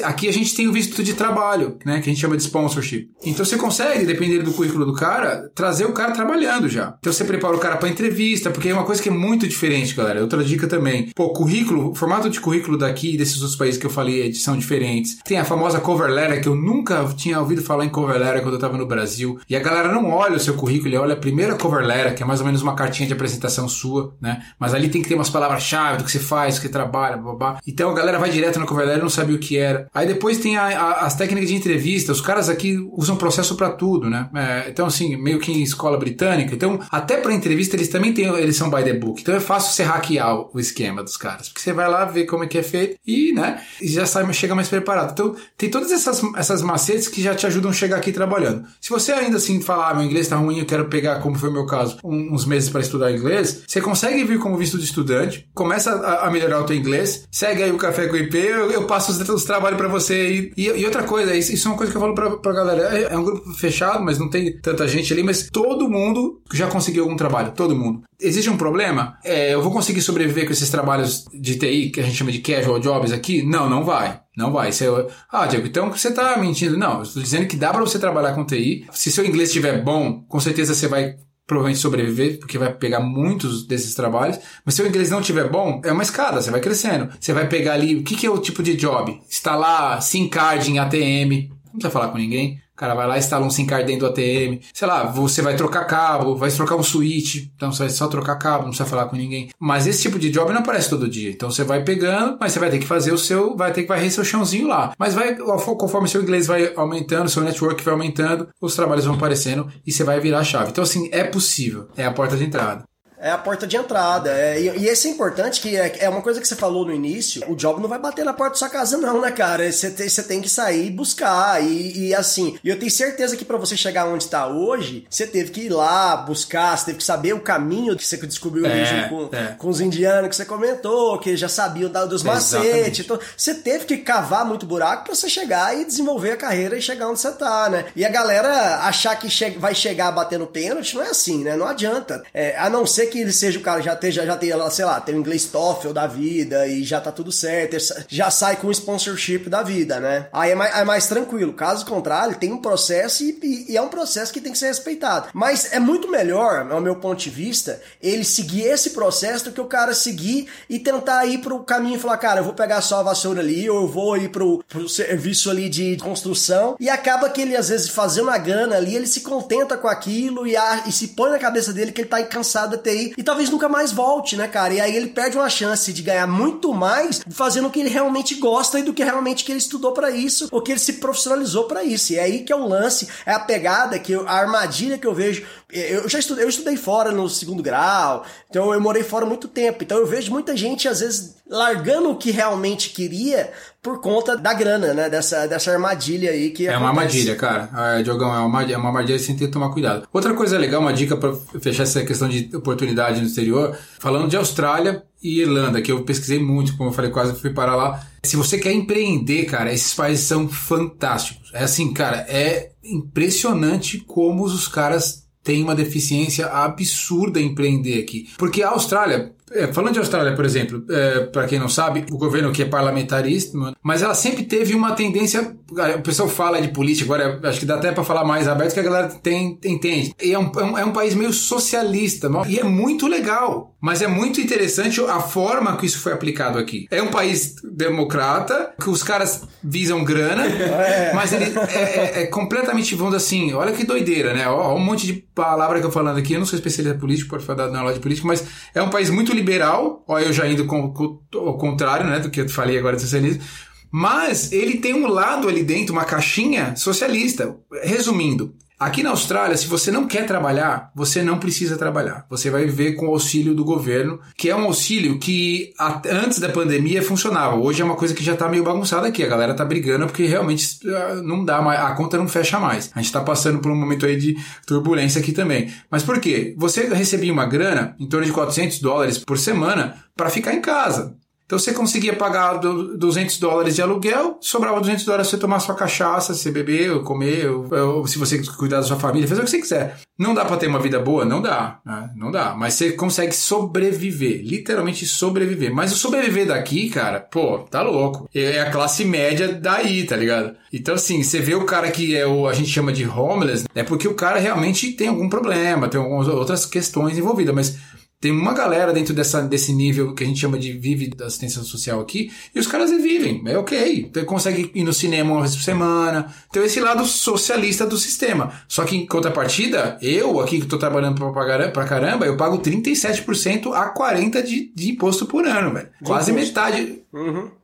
Aqui a gente tem o visto de trabalho, né? Que a gente chama de sponsorship. Então você consegue, dependendo do currículo do cara, trazer o cara trabalhando já. Então você prepara o cara pra entrevista, porque é uma coisa que é muito diferente, galera. Outra dica também. Pô, currículo, formato de currículo daqui e desses outros países que eu falei são diferentes. Tem a famosa cover letter, que eu nunca tinha ouvido falar em cover letter quando eu tava no Brasil. E a galera não olha o seu currículo, ele olha a primeira cover letter, que é mais ou menos uma cartinha de apresentação sua, né? Mas ali tem que ter umas palavras-chave do que você faz, do que trabalha, babá. Então a galera vai direto na cover letter e não sabe o que era. Aí depois tem a- a- as técnicas de entrevista. Os caras aqui usam processo pra tudo, né? É, então, assim, meio que em escola britânica. Então, até pra entrevista eles também têm, eles são by the book. Então é fácil você hackear o, o esquema dos caras. Porque você vai lá ver como é que é feito e, né? E já sai, chega mais preparado. Então, tem todas essas, essas macetes que já te ajudam a chegar aqui trabalhando. Se você ainda assim falar, ah, meu inglês tá ruim, eu quero pegar, como foi o meu caso, um- uns meses para estudar inglês, você consegue vir como visto de estudante, começa a, a melhorar o teu inglês, segue aí o Café com IP, eu, eu passo os, os trabalhos para você. E, e, outra coisa, isso, é uma coisa que eu falo pra, pra galera. É, é um grupo fechado, mas não tem tanta gente ali, mas todo mundo já conseguiu algum trabalho, todo mundo. Existe um problema? É, eu vou conseguir sobreviver com esses trabalhos de TI, que a gente chama de casual jobs aqui? Não, não vai. Não vai. Você, ah, Diego, então você tá mentindo. Não, eu estou dizendo que dá para você trabalhar com TI. Se seu inglês estiver bom, com certeza você vai provavelmente sobreviver, porque vai pegar muitos desses trabalhos. Mas se o inglês não estiver bom, é uma escada, você vai crescendo. Você vai pegar ali, o que, que é o tipo de job? Instalar SIM card em ATM. Não precisa falar com ninguém. O cara vai lá instala um SIM card dentro do ATM. Sei lá, você vai trocar cabo, vai trocar um switch. Então você vai só trocar cabo, não precisa falar com ninguém. Mas esse tipo de job não aparece todo dia. Então você vai pegando, mas você vai ter que fazer o seu, vai ter que varrer seu chãozinho lá. Mas vai, conforme seu inglês vai aumentando, seu network vai aumentando, os trabalhos vão aparecendo e você vai virar a chave. Então assim, é possível. É a porta de entrada. É a porta de entrada. É, e, e esse é importante, que é, é uma coisa que você falou no início, o job não vai bater na porta da sua casa não, né, cara? Você tem, você tem que sair e buscar, e, e assim, e eu tenho certeza que para você chegar onde está hoje, você teve que ir lá buscar, você teve que saber o caminho que você descobriu É, com, é. com os indianos que você comentou, que já sabiam dos macetes. Então, você teve que cavar muito buraco pra você chegar e desenvolver a carreira e chegar onde você tá, né? E a galera achar que che- vai chegar batendo pênalti não é assim, né? Não adianta. É, a não ser que ele seja o cara já esteja, já tenha, lá, sei lá, tem o inglês TOEFL da vida e já tá tudo certo, já sai com o sponsorship da vida, né? Aí é mais, é mais tranquilo. Caso contrário, tem um processo e, e- e é um processo que tem que ser respeitado. Mas é muito melhor, ao meu ponto de vista, ele seguir esse processo do que o cara seguir e tentar ir pro caminho e falar, cara, eu vou pegar só a vassoura ali, ou eu vou ir pro, pro serviço ali de construção. E acaba que ele, às vezes, fazendo a grana ali, ele se contenta com aquilo e, a- e se põe na cabeça dele que ele tá cansado da TI e talvez nunca mais volte, né, cara? E aí ele perde uma chance de ganhar muito mais fazendo o que ele realmente gosta e do que realmente que ele estudou pra isso, ou que ele se profissionalizou pra isso. E é aí que é o lance, é a pegada, que eu- a armadilha que eu vejo. Eu já estudei, eu estudei fora no segundo grau, então eu morei fora muito tempo. Então eu vejo muita gente, às vezes, largando o que realmente queria por conta da grana, né? Dessa, dessa armadilha aí que É uma acontece. armadilha, cara. É, Diogão, é uma armadilha, é uma armadilha que você tem que tomar cuidado. Outra coisa legal, uma dica pra fechar essa questão de oportunidade no exterior, falando de Austrália e Irlanda, que eu pesquisei muito, como eu falei, quase fui parar lá. Se você quer empreender, cara, esses países são fantásticos. É assim, cara, é impressionante como os caras têm uma deficiência absurda em empreender aqui. Porque a Austrália, é, falando de Austrália, por exemplo, é, para quem não sabe, o governo aqui é parlamentarista, mas ela sempre teve uma tendência. O pessoal fala de política, agora acho que dá até para falar mais aberto que a galera tem, entende. E é um, é um, é um país meio socialista, e é muito legal. Mas é muito interessante a forma que isso foi aplicado aqui. É um país democrata, que os caras visam grana, mas ele é, é- é completamente, vamos assim, olha que doideira, né? Ó um monte de palavra que eu falando aqui, eu não sou especialista político, pode falar na aula de política, mas é um país muito liberal, ó, eu já indo com, com- ao contrário, né, do que eu falei agora de socialismo, mas ele tem um lado ali dentro, uma caixinha socialista. Resumindo, aqui na Austrália, se você não quer trabalhar, você não precisa trabalhar. Você vai viver com o auxílio do governo, que é um auxílio que antes da pandemia funcionava. Hoje é uma coisa que já tá meio bagunçada aqui. A galera tá brigando porque realmente ah, não dá mais, a conta não fecha mais. A gente tá passando por um momento aí de turbulência aqui também. Mas por quê? Você recebia uma grana, em torno de 400 dólares por semana, para ficar em casa. Então você conseguia pagar du- 200 dólares de aluguel, sobrava 200 dólares você tomar sua cachaça, você beber, ou comer, ou, ou se você cuidar da sua família, fazer o que você quiser. Não dá pra ter uma vida boa? Não dá, né? Não dá. Mas você consegue sobreviver, literalmente sobreviver. Mas o sobreviver daqui, cara, pô, tá louco. É a classe média daí, tá ligado? Então assim, você vê o cara que é o a gente chama de homeless, é porque o cara realmente tem algum problema, tem algumas outras questões envolvidas, mas tem uma galera dentro dessa, desse nível que a gente chama de vive da assistência social aqui, e os caras vivem, é ok. Então, consegue ir no cinema uma vez por semana. Então, esse lado socialista do sistema. Só que, em contrapartida, eu aqui que tô trabalhando pra, caramba, eu pago 37% a 40% de, de imposto por ano, velho. Quase imposto. metade.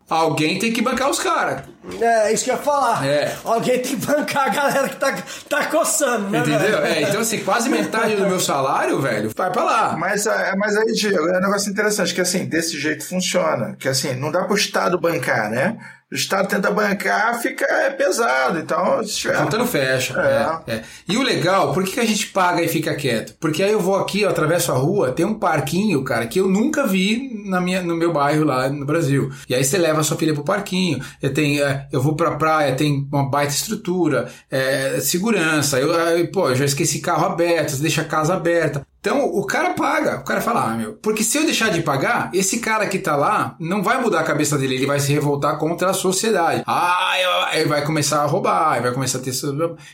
Alguém tem que bancar os caras. É, isso que eu ia falar. É. Alguém tem que bancar a galera que tá, tá coçando, né? Entendeu? velho? É, então, assim, quase metade do meu salário, velho, vai pra lá. Mas, é, mas aí, Diego, é um negócio interessante, que assim, desse jeito funciona. Que assim, não dá pro Estado bancar, né? O Estado tenta bancar, fica é pesado. Então, se tiver. Fecha. É. É, é. E o legal, por que, a gente paga e fica quieto? Porque aí eu vou aqui, atravesso a rua, tem um parquinho, cara, que eu nunca vi na minha, no meu bairro lá no Brasil. E aí você leva a sua filha pro parquinho. Eu, tenho, é, eu vou pra praia, tem uma baita estrutura, é, segurança. Eu, eu, pô, eu já esqueci carro aberto, deixa a casa aberta. Então o cara paga, o cara fala, ah, meu, porque se eu deixar de pagar, esse cara que tá lá não vai mudar a cabeça dele, ele vai se revoltar contra a sociedade. Ah, eu- ele vai começar a roubar, ele vai começar a ter.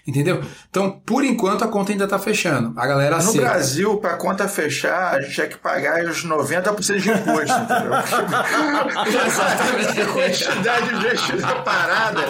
Entendeu? Então, por enquanto, a conta ainda tá fechando. A galera No aceita. Brasil, pra conta fechar, a gente tinha que pagar os 90% de imposto, entendeu? a quantidade de investida parada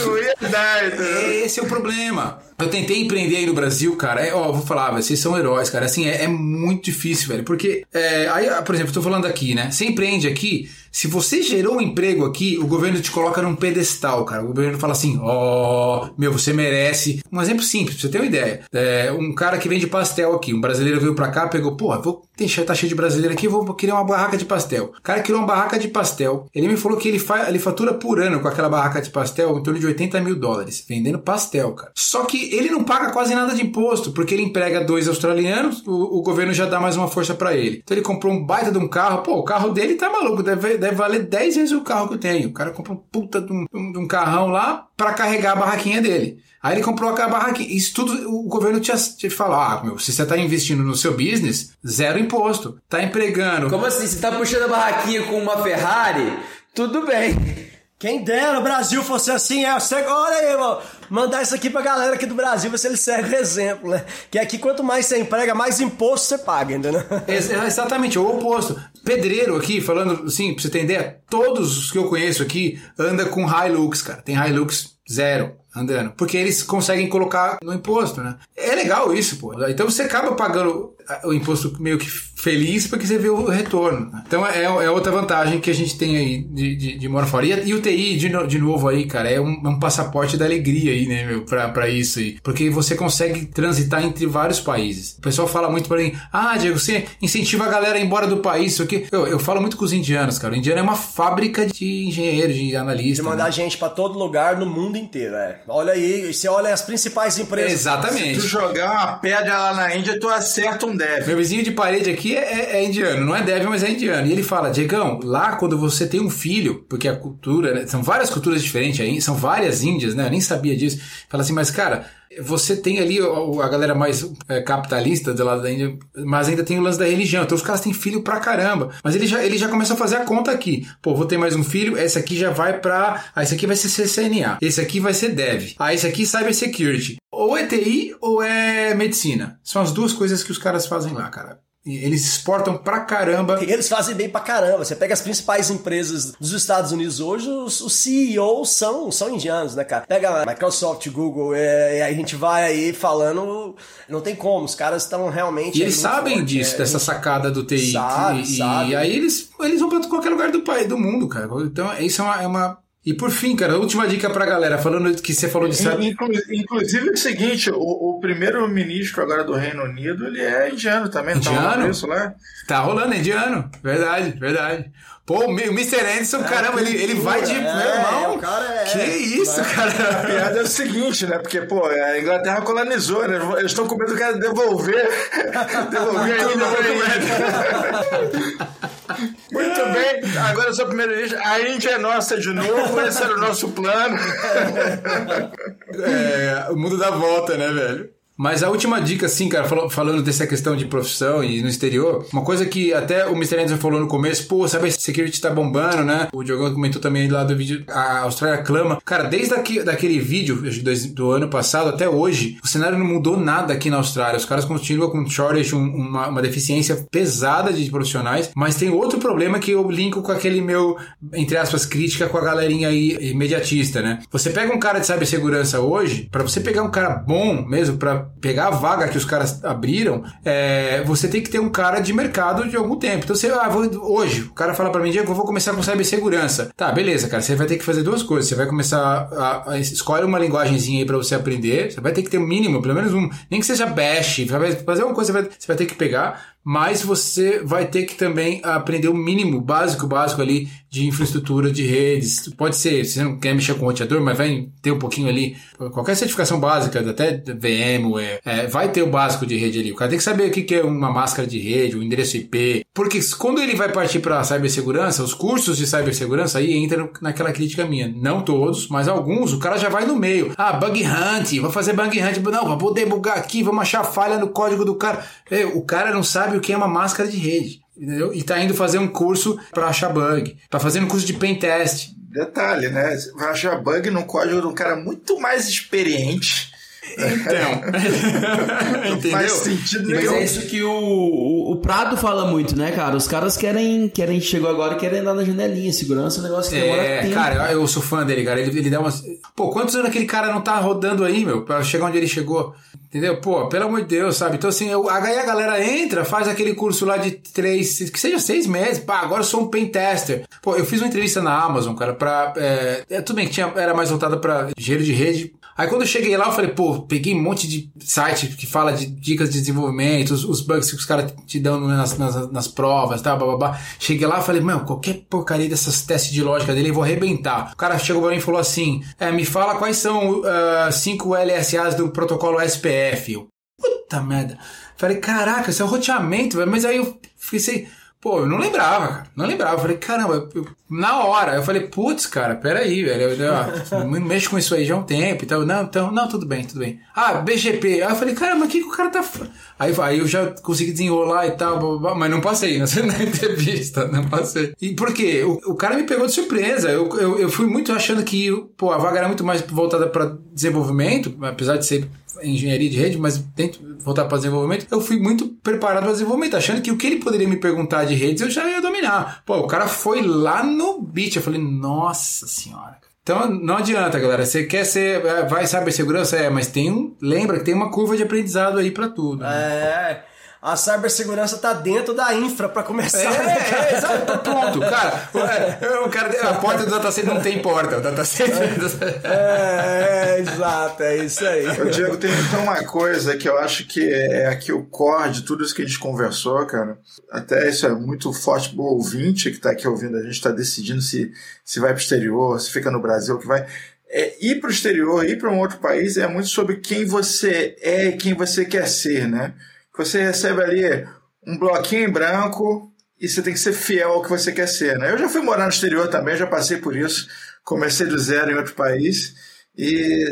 não ia dar, entendeu? Esse é o problema. Eu tentei empreender aí no Brasil, cara. É, ó, vou falar, vocês são heróis, cara. Assim, é, é muito difícil, velho. Porque, é, aí, por exemplo, tô falando aqui, né? Você empreende aqui, se você gerou um emprego aqui, o governo te coloca num pedestal, cara. O governo fala assim: ó, oh, meu, você merece. Um exemplo simples, pra você ter uma ideia. É, um cara que vende pastel aqui, um brasileiro veio pra cá, pegou, porra, vou deixar, tá cheio de brasileiro aqui, vou criar uma barraca de pastel. O cara criou uma barraca de pastel. Ele me falou que ele, fa ele fatura por ano com aquela barraca de pastel em torno de 80 mil dólares, vendendo pastel, cara. Só que ele não paga quase nada de imposto, porque ele emprega dois australianos, o, o governo já dá mais uma força para ele. Então ele comprou um baita de um carro, pô, o carro dele tá maluco, deve, deve valer 10 vezes o carro que eu tenho. O cara compra um puta de um, de um carrão lá para carregar a barraquinha dele. Aí ele comprou aquela barraquinha. Isso tudo o governo te, te fala: ah, meu, se você tá investindo no seu business, zero imposto. Tá empregando. Como assim? Você tá puxando a barraquinha com uma Ferrari? Tudo bem. Quem dera o Brasil fosse assim, é, você, olha aí, irmão, mandar isso aqui pra galera aqui do Brasil, ver se eles seguem o exemplo, né? Que aqui quanto mais você emprega, mais imposto você paga, entendeu? Ex exatamente, o oposto. Pedreiro aqui, falando assim, pra você ideia, todos os que eu conheço aqui andam com Hilux, cara. Tem Hilux zero andando. Porque eles conseguem colocar no imposto, né? É legal isso, pô. Então você acaba pagando o imposto meio que feliz porque você vê o retorno. Então é, é, outra vantagem que a gente tem aí de, de, de morar fora. E, e, o TI, de, no, de novo aí, cara, é um, é um, passaporte da alegria aí, né, meu, pra, pra isso aí. Porque você consegue transitar entre vários países. O pessoal fala muito pra mim, ah, Diego, você incentiva a galera a ir embora do país, isso aqui. Eu, eu falo muito com os indianos, cara. O indiano é uma fábrica de engenheiros, de analistas. De mandar né? gente pra todo lugar no mundo inteiro, é. Olha aí, você olha as principais empresas. Exatamente. Se tu jogar uma pedra lá na Índia, tu acerta um dev. Meu vizinho de parede aqui é, é, indiano, não é dev, mas é indiano. E ele fala, Diegão, lá quando você tem um filho, porque a cultura, né, são várias culturas diferentes aí, são várias índias, né? Eu nem sabia disso. Fala assim, mas cara, você tem ali a galera mais é, capitalista do lado da Índia, mas ainda tem o lance da religião. Então os caras têm filho pra caramba. Mas ele já, ele já começa a fazer a conta aqui. Pô, vou ter mais um filho, esse aqui já vai pra. Ah, esse aqui vai ser CCNA. Esse aqui vai ser Dev. Ah, esse aqui Cyber Security. Ou é TI ou é medicina. São as duas coisas que os caras fazem lá, cara. Eles exportam pra caramba. Eles fazem bem pra caramba. Você pega as principais empresas dos Estados Unidos hoje, os, os CEOs são, são indianos, né, cara? Pega Microsoft, Google, é, e aí a gente vai aí falando. Não tem como, os caras estão realmente. E eles sabem forte, disso, é, dessa sacada do TI. Sabe, e, sabe. e aí eles, eles vão pra qualquer lugar do país, do mundo, cara. Então, isso é uma, é uma e por fim, cara, última dica pra galera, falando que você falou de Inclusive é o seguinte, o, o primeiro-ministro agora do Reino Unido, ele é indiano também, indiano? tá rolando isso lá? Tá rolando, é indiano. Verdade, verdade. Pô, o Mr. Anderson, é, caramba, ele, ele vai de. É, meu irmão. É, que isso, cara? A piada é o seguinte, né? Porque, pô, a Inglaterra colonizou, né? Eles estão com medo que devolver. devolver a ilha Muito bem, agora eu sou o primeiro-ministro. A Índia é nossa de novo, esse era o nosso plano. é, o mundo dá volta, né, velho? Mas a última dica, assim, cara, falando dessa questão de profissão e no exterior, uma coisa que até o Mr. Anderson falou no começo, pô, sabe, security tá bombando, né? O Diogão comentou também lá do vídeo, a Austrália clama. Cara, desde aqui, daquele vídeo do ano passado até hoje, o cenário não mudou nada aqui na Austrália. Os caras continuam com shortage, uma, uma deficiência pesada de profissionais, mas tem outro problema que eu linko com aquele meu, entre aspas, crítica com a galerinha aí imediatista, né? Você pega um cara de cibersegurança hoje, para você pegar um cara bom mesmo, para pegar a vaga que os caras abriram, é, você tem que ter um cara de mercado de algum tempo. Então você, ah, vou, hoje, o cara fala para mim, Diego, eu vou começar com cibersegurança. Tá, beleza, cara, você vai ter que fazer duas coisas. Você vai começar a, a escolhe uma linguagemzinha aí para você aprender. Você vai ter que ter um mínimo, pelo menos um, nem que seja bash, vai fazer uma coisa, você vai, você vai ter que pegar mas você vai ter que também aprender o mínimo, básico, básico ali de infraestrutura de redes. Pode ser, se você não quer mexer com roteador, mas vai ter um pouquinho ali, qualquer certificação básica, até VMware, é, vai ter o básico de rede ali. O cara tem que saber o que é uma máscara de rede, um endereço IP, porque quando ele vai partir para cibersegurança, os cursos de cibersegurança aí entram naquela crítica minha. Não todos, mas alguns, o cara já vai no meio. Ah, bug hunt, vou fazer bug hunt, não, vou poder bugar aqui, vamos achar falha no código do cara. É, o cara não sabe sabe o que é uma máscara de rede. Entendeu? E tá indo fazer um curso para achar bug. Tá fazendo um curso de pen test. Detalhe, né? Vai achar bug no código de um cara muito mais experiente Então. Não faz Entendeu? sentido Mas nenhum. é isso que o, o, o Prado fala muito, né, cara? Os caras querem, querem chegou agora e querem andar na janelinha. Segurança é um negócio que demora É, tempo. cara, eu eu sou fã dele, cara. Ele, ele dá umas. Pô, quantos anos aquele cara não tá rodando aí, meu, pra chegar onde ele chegou? Entendeu? Pô, pelo amor de Deus, sabe? Então, assim, eu, aí a galera entra, faz aquele curso lá de três, que seja seis meses. Pá, agora eu sou um pen tester. Pô, eu fiz uma entrevista na Amazon, cara, pra. É, é, tudo bem que tinha, era mais voltada pra engenheiro de rede. Aí quando eu cheguei lá, eu falei, pô, peguei um monte de site que fala de dicas de desenvolvimento, os, os bugs que os caras te dão nas, nas, nas provas, tá, babá. Cheguei lá falei, mano, qualquer porcaria dessas testes de lógica dele, eu vou arrebentar. O cara chegou pra mim e falou assim, é, me fala quais são ah, cinco LSAs do protocolo SPF. Eu, puta merda. Falei, caraca, isso é um roteamento, velho. Mas aí eu fiquei, pô, eu não lembrava, cara. Não lembrava. Falei, caramba, eu- na hora, eu falei, putz, cara, peraí, velho. Eu, eu, eu não mexo com isso aí já há um tempo e tal. Não, então, não, tudo bem, tudo bem. Ah, BGP. Aí eu falei, caramba, o que, que o cara tá. fa-" Aí, aí eu já consegui desenrolar e tal, blá, blá, blá, mas não passei na na entrevista, não passei. E por quê? O, o cara me pegou de surpresa. Eu, eu, eu fui muito achando que, pô, a vaga era muito mais voltada para desenvolvimento, apesar de ser engenharia de rede, mas dentro voltar para desenvolvimento, eu fui muito preparado para desenvolvimento, achando que o que ele poderia me perguntar de redes eu já ia dominar. Pô, o cara foi lá no beat, eu falei, nossa senhora. Então não adianta, galera. Você quer ser, é, vai saber segurança, é, mas tem um, lembra que tem uma curva de aprendizado aí para tudo. né? É. A cibersegurança tá dentro da infra pra começar. né, cara? É, é, exato, tá pronto, cara. É, o cara. A porta do data center não tem porta. O data center. É, é, exato, é isso aí. Ô, Diego, tem, tem uma coisa que eu acho que é aqui o core de tudo isso que a gente conversou, cara. Até isso é muito forte pro ouvinte que tá aqui ouvindo. A gente tá decidindo se, se vai pro exterior, se fica no Brasil, que vai. É, ir pro exterior, ir para um outro país é muito sobre quem você é e quem você quer ser, né? Você recebe ali um bloquinho em branco e você tem que ser fiel ao que você quer ser, né? Eu já fui morar no exterior também, já passei por isso. Comecei do zero em outro país e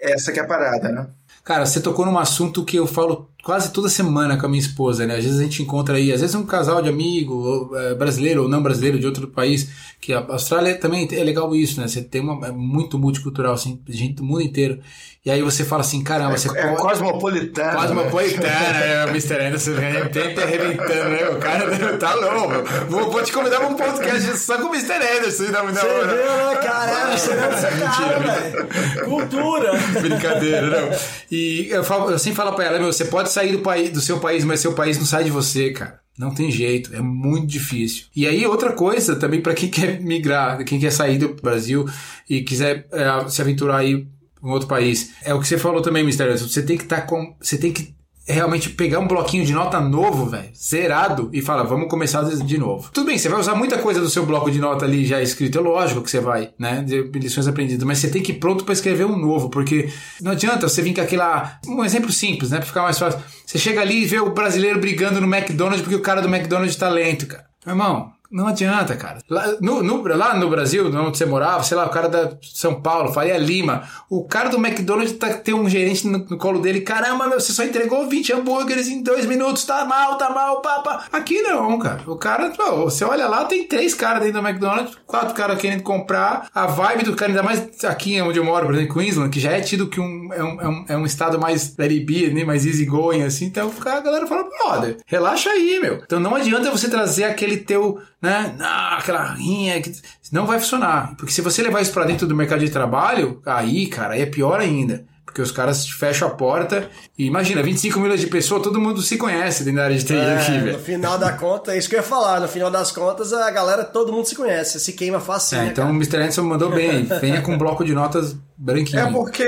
essa que é a parada, né? Cara, você tocou num assunto que eu falo quase toda semana com a minha esposa, né? Às vezes a gente encontra aí, às vezes um casal de amigo, ou, é, brasileiro ou não brasileiro de outro país, que a Austrália também é legal isso, né? Você tem uma é muito multicultural, assim, gente do mundo inteiro. E aí você fala assim, caramba, você É pode... cosmopolitano. Cosmopolitana, né? O Mr. Anderson de repente arrebentando, né? O cara tá louco. Vou, vou te convidar pra um podcast só com o Mr. Anderson. Não, não, Você viu, né, cara? É cara, Mentira, velho. Cultura. Brincadeira, não. E eu, falo, eu sempre falo pra ela, meu, você pode sair do, país, do seu país, mas seu país não sai de você, cara. Não tem jeito, é muito difícil. E aí, outra coisa também para quem quer migrar, quem quer sair do Brasil e quiser é, se aventurar aí em outro país, é o que você falou também. Anderson. Você tem que estar com. Você tem que realmente pegar um bloquinho de nota novo, velho, zerado, e falar, vamos começar de novo. Tudo bem, você vai usar muita coisa do seu bloco de nota ali já escrito, é lógico que você vai, né, de lições aprendidas, mas você tem que ir pronto para escrever um novo, porque não adianta você vir com aquela, um exemplo simples, né, para ficar mais fácil. Você chega ali e vê o brasileiro brigando no McDonald's porque o cara do McDonald's tá lento, cara. Irmão, não adianta, cara. Lá no, no, lá no Brasil, onde você morava, sei lá, o cara da São Paulo, Faria Lima, o cara do McDonald's tá, tem um gerente no, no colo dele, caramba, meu, você só entregou 20 hambúrgueres em dois minutos, tá mal, tá mal, papa. Aqui não, cara. O cara, pô, você olha lá, tem três caras dentro do McDonald's, quatro caras querendo comprar, a vibe do cara, ainda mais aqui onde eu moro, por exemplo, em Queensland, que já é tido que um, é, um, é, um, é um estado mais let it be, né, mais easy going, assim, então a galera fala, brother, relaxa aí, meu. Então não adianta você trazer aquele teu, né, ah, aquela rinha, que não vai funcionar. Porque se você levar isso pra dentro do mercado de trabalho, aí, cara, aí é pior ainda. Porque os caras fecham a porta e imagina, 25 milhões de pessoas, todo mundo se conhece dentro da área de TI aqui, É, velho. no final da conta, é isso que eu ia falar. No final das contas, a galera, todo mundo se conhece. Se queima fácil. É, então o cara? Mr. Anderson mandou bem. Venha com um bloco de notas branquinho. É porque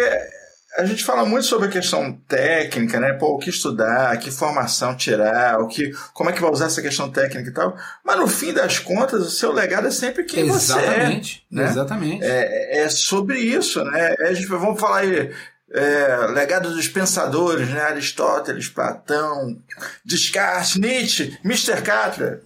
a gente fala muito sobre a questão técnica, né? Pô, o que estudar, que formação tirar, o que, como é que vai usar essa questão técnica e tal. Mas no fim das contas, o seu legado é sempre quem Exatamente. você é. Né? Exatamente. É, é sobre isso, né? A gente, vamos falar aí. É, legado dos pensadores, né? Aristóteles, Platão, Descartes, Nietzsche, Mr. Catra.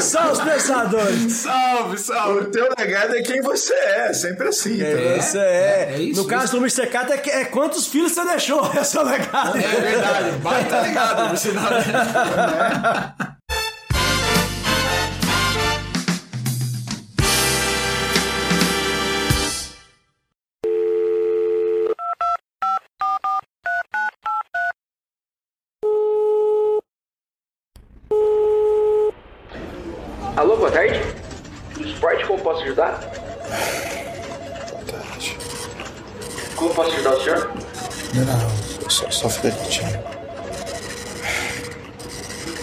São os pensadores. Salve, salve! o teu legado é quem você é, sempre assim. entendeu? Isso é. é isso, no caso do Mr. Kata, é, é quantos filhos você deixou? É o legado. É verdade, baita ligado, por sinal. Alô, boa tarde. Do esporte, como posso ajudar? Boa tarde. Como posso ajudar o senhor? Não, não, só, só fica quietinho.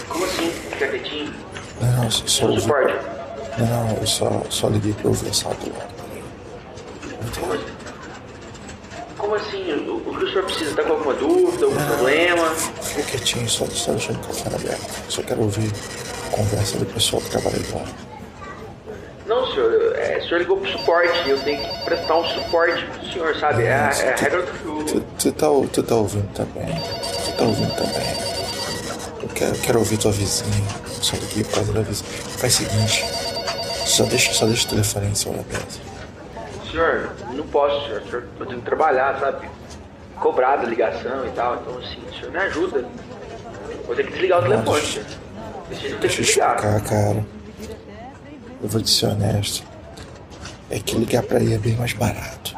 Como assim? Fica quietinho. Não, não, só, só Do ouvi. esporte. Não, não, eu só, só liguei pra ouvir essa do lado. Como assim? Como assim? O, o que o senhor precisa? Tá com alguma dúvida, algum problema? Fica quietinho, só, só deixando o café aberto. Só quero ouvir conversa do pessoal que trabalha lá. Não, senhor. É, o senhor ligou pro suporte. Eu tenho que prestar um suporte pro senhor, sabe? É, a- é a regra do jogo. Tu, tá, tu tá ouvindo também? Tu tá ouvindo também? Eu quero, quero ouvir tua vizinha. Só liguei por causa da vizinha. Faz o seguinte. Só deixa, só deixa o telefone em cima da mesa. Senhor, não posso, senhor. senhor. Eu tenho que trabalhar, sabe? Cobrado a ligação e tal. Então, assim, o senhor me ajuda. Vou ter que desligar o telefone, senhor. Deixa eu explicar, cara. Eu vou te ser honesto. É que ligar pra aí é bem mais barato.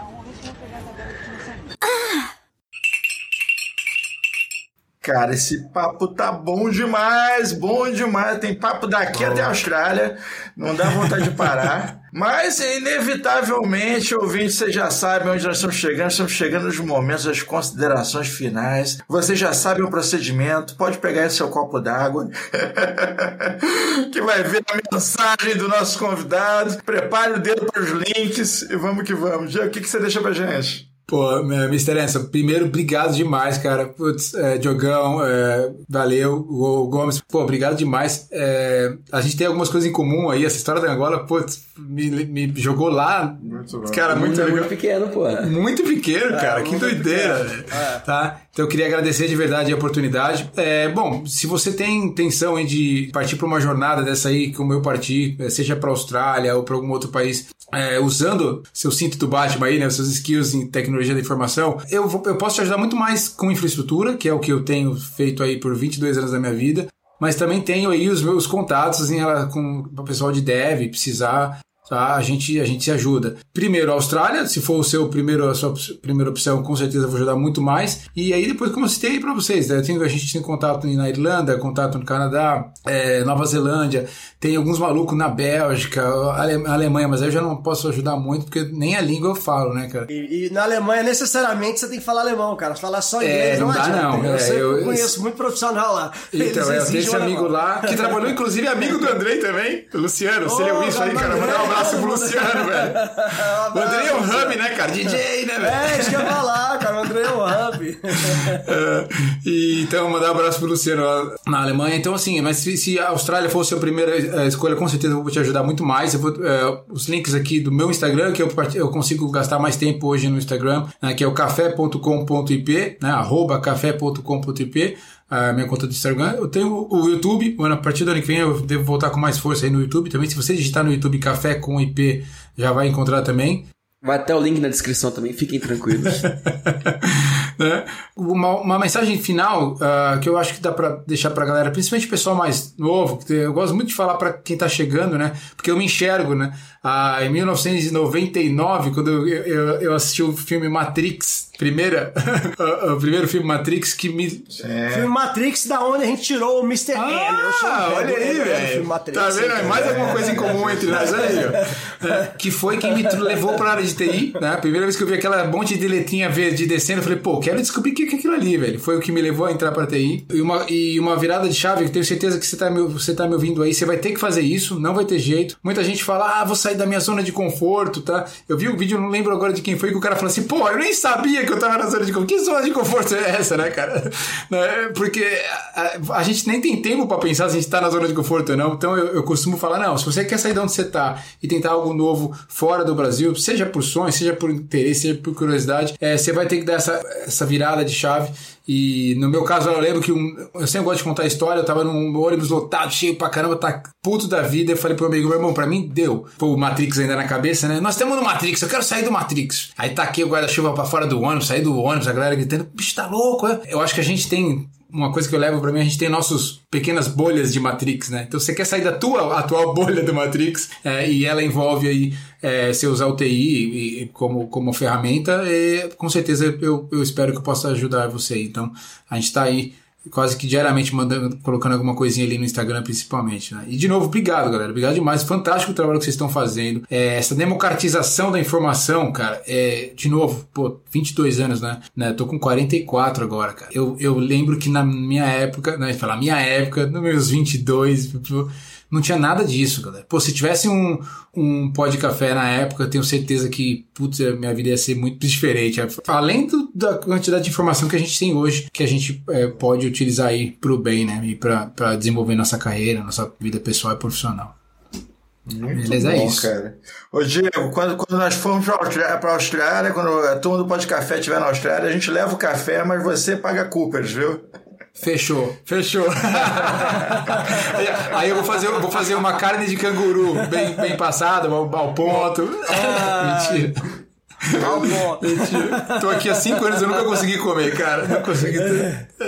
Cara, esse papo tá bom demais, bom demais. Tem papo daqui até a Austrália, não dá vontade de parar. Mas, inevitavelmente, ouvinte, vocês já sabem onde nós estamos chegando. Estamos chegando nos momentos das considerações finais. Vocês já sabem o procedimento. Pode pegar esse seu copo d'água, que vai ver a mensagem do nosso convidado. Prepare o dedo para os links e vamos que vamos. Diego, o que, que você deixa pra gente? Pô, eh, Mr. Enson, primeiro, obrigado demais, cara. Putz, é, Diogão, é, valeu. O Gomes, pô, obrigado demais. É, a gente tem algumas coisas em comum aí. Essa história da Angola, putz, me, me jogou lá. Cara, muito é legal. muito pequeno, pô. Muito pequeno, cara. um que doideira. É. Tá? Então eu queria agradecer de verdade a oportunidade. É, bom, se você tem intenção de partir para uma jornada dessa aí, como eu parti, eh, seja para Austrália ou para algum outro país, é, usando seu cinto do Batman aí, né, seus skills em tecnologia da informação, eu, vou- eu posso te ajudar muito mais com infraestrutura, que é o que eu tenho feito aí por 22 anos da minha vida. Mas também tenho aí os meus contatos em, com o pessoal de dev, precisar tá? A gente, a gente se ajuda. Primeiro, a Austrália, se for o seu primeiro, a sua primeira opção, com certeza eu vou ajudar muito mais. E aí, depois, como eu citei para vocês, né? Tem- a gente tem contato na Irlanda, contato no Canadá, é, Nova Zelândia, tem alguns malucos na Bélgica, Ale- Alemanha, mas aí eu já não posso ajudar muito, porque nem a língua eu falo, né, cara? E, e na Alemanha, necessariamente, você tem que falar alemão, cara. Falar só inglês É, não dá, adianta. não. Eu, É, sei, eu, eu- conheço muito profissional lá. Então, é, eu tenho esse amigo lá, que trabalhou, inclusive, amigo do Andrei também, Luciano. Se ele Ô, ouviu isso aí, cara, mandar um abraço pro mano. Luciano, velho. O Andrei é um hub, né, cara? DJ, né, velho? É, isso que eu ia falar, cara. O André é um hub. E, então, mandar um abraço pro Luciano lá na Alemanha. Então, assim, mas se, se a Austrália fosse a primeira eh, escolha, com certeza eu vou te ajudar muito mais. Eu vou, eh, os links aqui do meu Instagram, que eu, eu consigo gastar mais tempo hoje no Instagram, né, que é o café.com.ip, né, arroba café.com.ip, a minha conta do Instagram. Eu tenho o YouTube, bueno, a partir do ano que vem eu devo voltar com mais força aí no YouTube também. Se você digitar no YouTube café com IP, já vai encontrar também. Vai até o link na descrição também, fiquem tranquilos. né? Uma, uma mensagem final ah, que eu acho que dá pra deixar pra galera, principalmente o pessoal mais novo, que eu gosto muito de falar pra quem tá chegando, né? Porque eu me enxergo, né? Ah, em 1999, quando eu, eu, eu assisti o filme Matrix, primeira, o primeiro filme Matrix que me Filme Matrix, da onde a gente tirou o Mr. Um ah, olha aí, filme velho. Tá vendo? É mais alguma coisa em comum entre nós, olha aí, ó. É, Que foi quem me levou pra área de TI, né? A primeira vez que eu vi aquela monte de letrinha verde descendo, eu falei, pô, quero descobrir o que é aquilo ali, velho. Foi o que me levou a entrar pra TI. E uma, e uma virada de chave, que eu tenho certeza que você tá, me, você tá me ouvindo aí, você vai ter que fazer isso, não vai ter jeito. Muita gente fala, ah, vou sair da minha zona de conforto, tá? Eu vi o vídeo, não lembro agora de quem foi, que o cara falou assim, pô, eu nem sabia que eu tava na zona de conforto. Que zona de conforto é essa, né, cara? Né? Porque a, a gente nem tem tempo pra pensar se a gente tá na zona de conforto ou não. Então eu, eu costumo falar, não, se você quer sair de onde você tá e tentar algo novo fora do Brasil, seja por sonho, seja por interesse, seja por curiosidade, é, você vai ter que dar essa, essa virada de chave. E no meu caso, eu lembro que um, eu sempre gosto de contar a história. Eu tava num ônibus lotado, cheio pra caramba, tá puto da vida. Eu falei pro meu amigo, meu irmão, pra mim deu. Pô, o Matrix ainda na cabeça, né? Nós estamos no Matrix, eu quero sair do Matrix. Aí tá aqui o guarda-chuva pra fora do ônibus, sair do ônibus, a galera gritando, bicho, tá louco, é? Eu acho que a gente tem uma coisa que eu levo pra mim, a gente tem nossos pequenas bolhas de Matrix, né? Então você quer sair da tua atual bolha do Matrix é, e ela envolve aí é, você usar o TI e- e como, como ferramenta, e, com certeza eu, eu espero que eu possa ajudar você. Então a gente tá aí quase que diariamente mandando, colocando alguma coisinha ali no Instagram, principalmente, né? E de novo, obrigado, galera. Obrigado demais. Fantástico o trabalho que vocês estão fazendo. É, essa democratização da informação, cara, é, de novo, pô, 22 anos, né? né? Tô com 44 agora, cara. Eu, eu lembro que na minha época, né? Falar minha época, nos meus 22, tipo, não tinha nada disso, galera. Pô, se tivesse um, um pó de café na época, eu tenho certeza que, putz, a minha vida ia ser muito diferente. Além do, da quantidade de informação que a gente tem hoje, que a gente é, pode utilizar aí pro bem, né? E pra, pra desenvolver nossa carreira, nossa vida pessoal e profissional. Muito Beleza, é bom, isso. cara. Ô, Diego, quando, quando nós formos pra Austrália, pra Austrália, quando a turma do Pó de Café estiver na Austrália, a gente leva o café, mas você paga Coopers, viu? Fechou, fechou. Aí eu vou fazer, eu vou fazer uma carne de canguru bem, bem passada, ao, ao ponto. Ponto. Mentira. Tô aqui há cinco anos, eu nunca consegui comer, cara. Não consegui.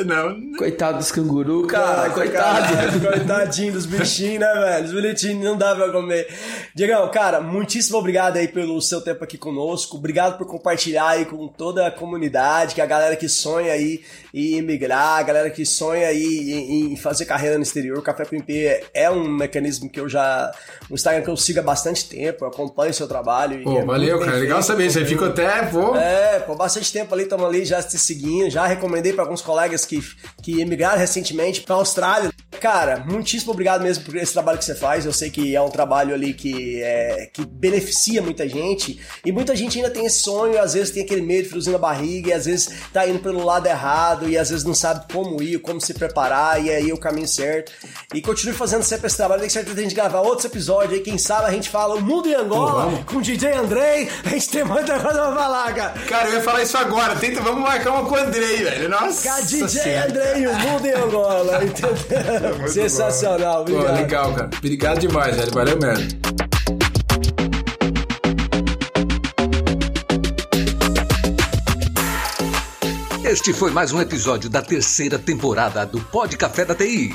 Não. Coitado dos canguru, cara. coitado. Caralho, Coitadinho dos bichinhos, né, velho? Os bonitinhos não dá pra comer. Diegão, cara, muitíssimo obrigado aí pelo seu tempo aqui conosco. Obrigado por compartilhar aí com toda a comunidade, que é a galera que sonha aí em emigrar, a galera que sonha aí em, em fazer carreira no exterior. O Café com IP é um mecanismo que eu já. Um Instagram que eu sigo há bastante tempo, eu acompanho o seu trabalho. e Pô, é valeu, cara. Legal feito, saber. Você fica até, pô. É, por bastante tempo ali, estamos ali já te seguindo, já recomendei para alguns colegas que, que emigraram recentemente para Austrália. Cara, muitíssimo obrigado mesmo por esse trabalho que você faz. Eu sei que é um trabalho ali que, é, que beneficia muita gente e muita gente ainda tem esse sonho, às vezes tem aquele medo, friozinho na barriga, e às vezes tá indo pelo lado errado e às vezes não sabe como ir, como se preparar e aí é o caminho certo. E continue fazendo sempre esse trabalho. Tenho certeza de a gente gravar outros episódios aí, quem sabe a gente fala o mundo em Angola com o DJ Andrei. A gente tem muita coisa pra falar, cara. Cara, eu ia falar isso agora. Tenta, vamos marcar uma com o Andrei, velho. Nossa. Cara, DJ Senhora. Andrei, o mundo em Angola, entendeu? Sensacional, Pô, obrigado. legal, cara. Obrigado demais, velho. Valeu mesmo. Este foi mais um episódio da terceira temporada do Pod Café da TI.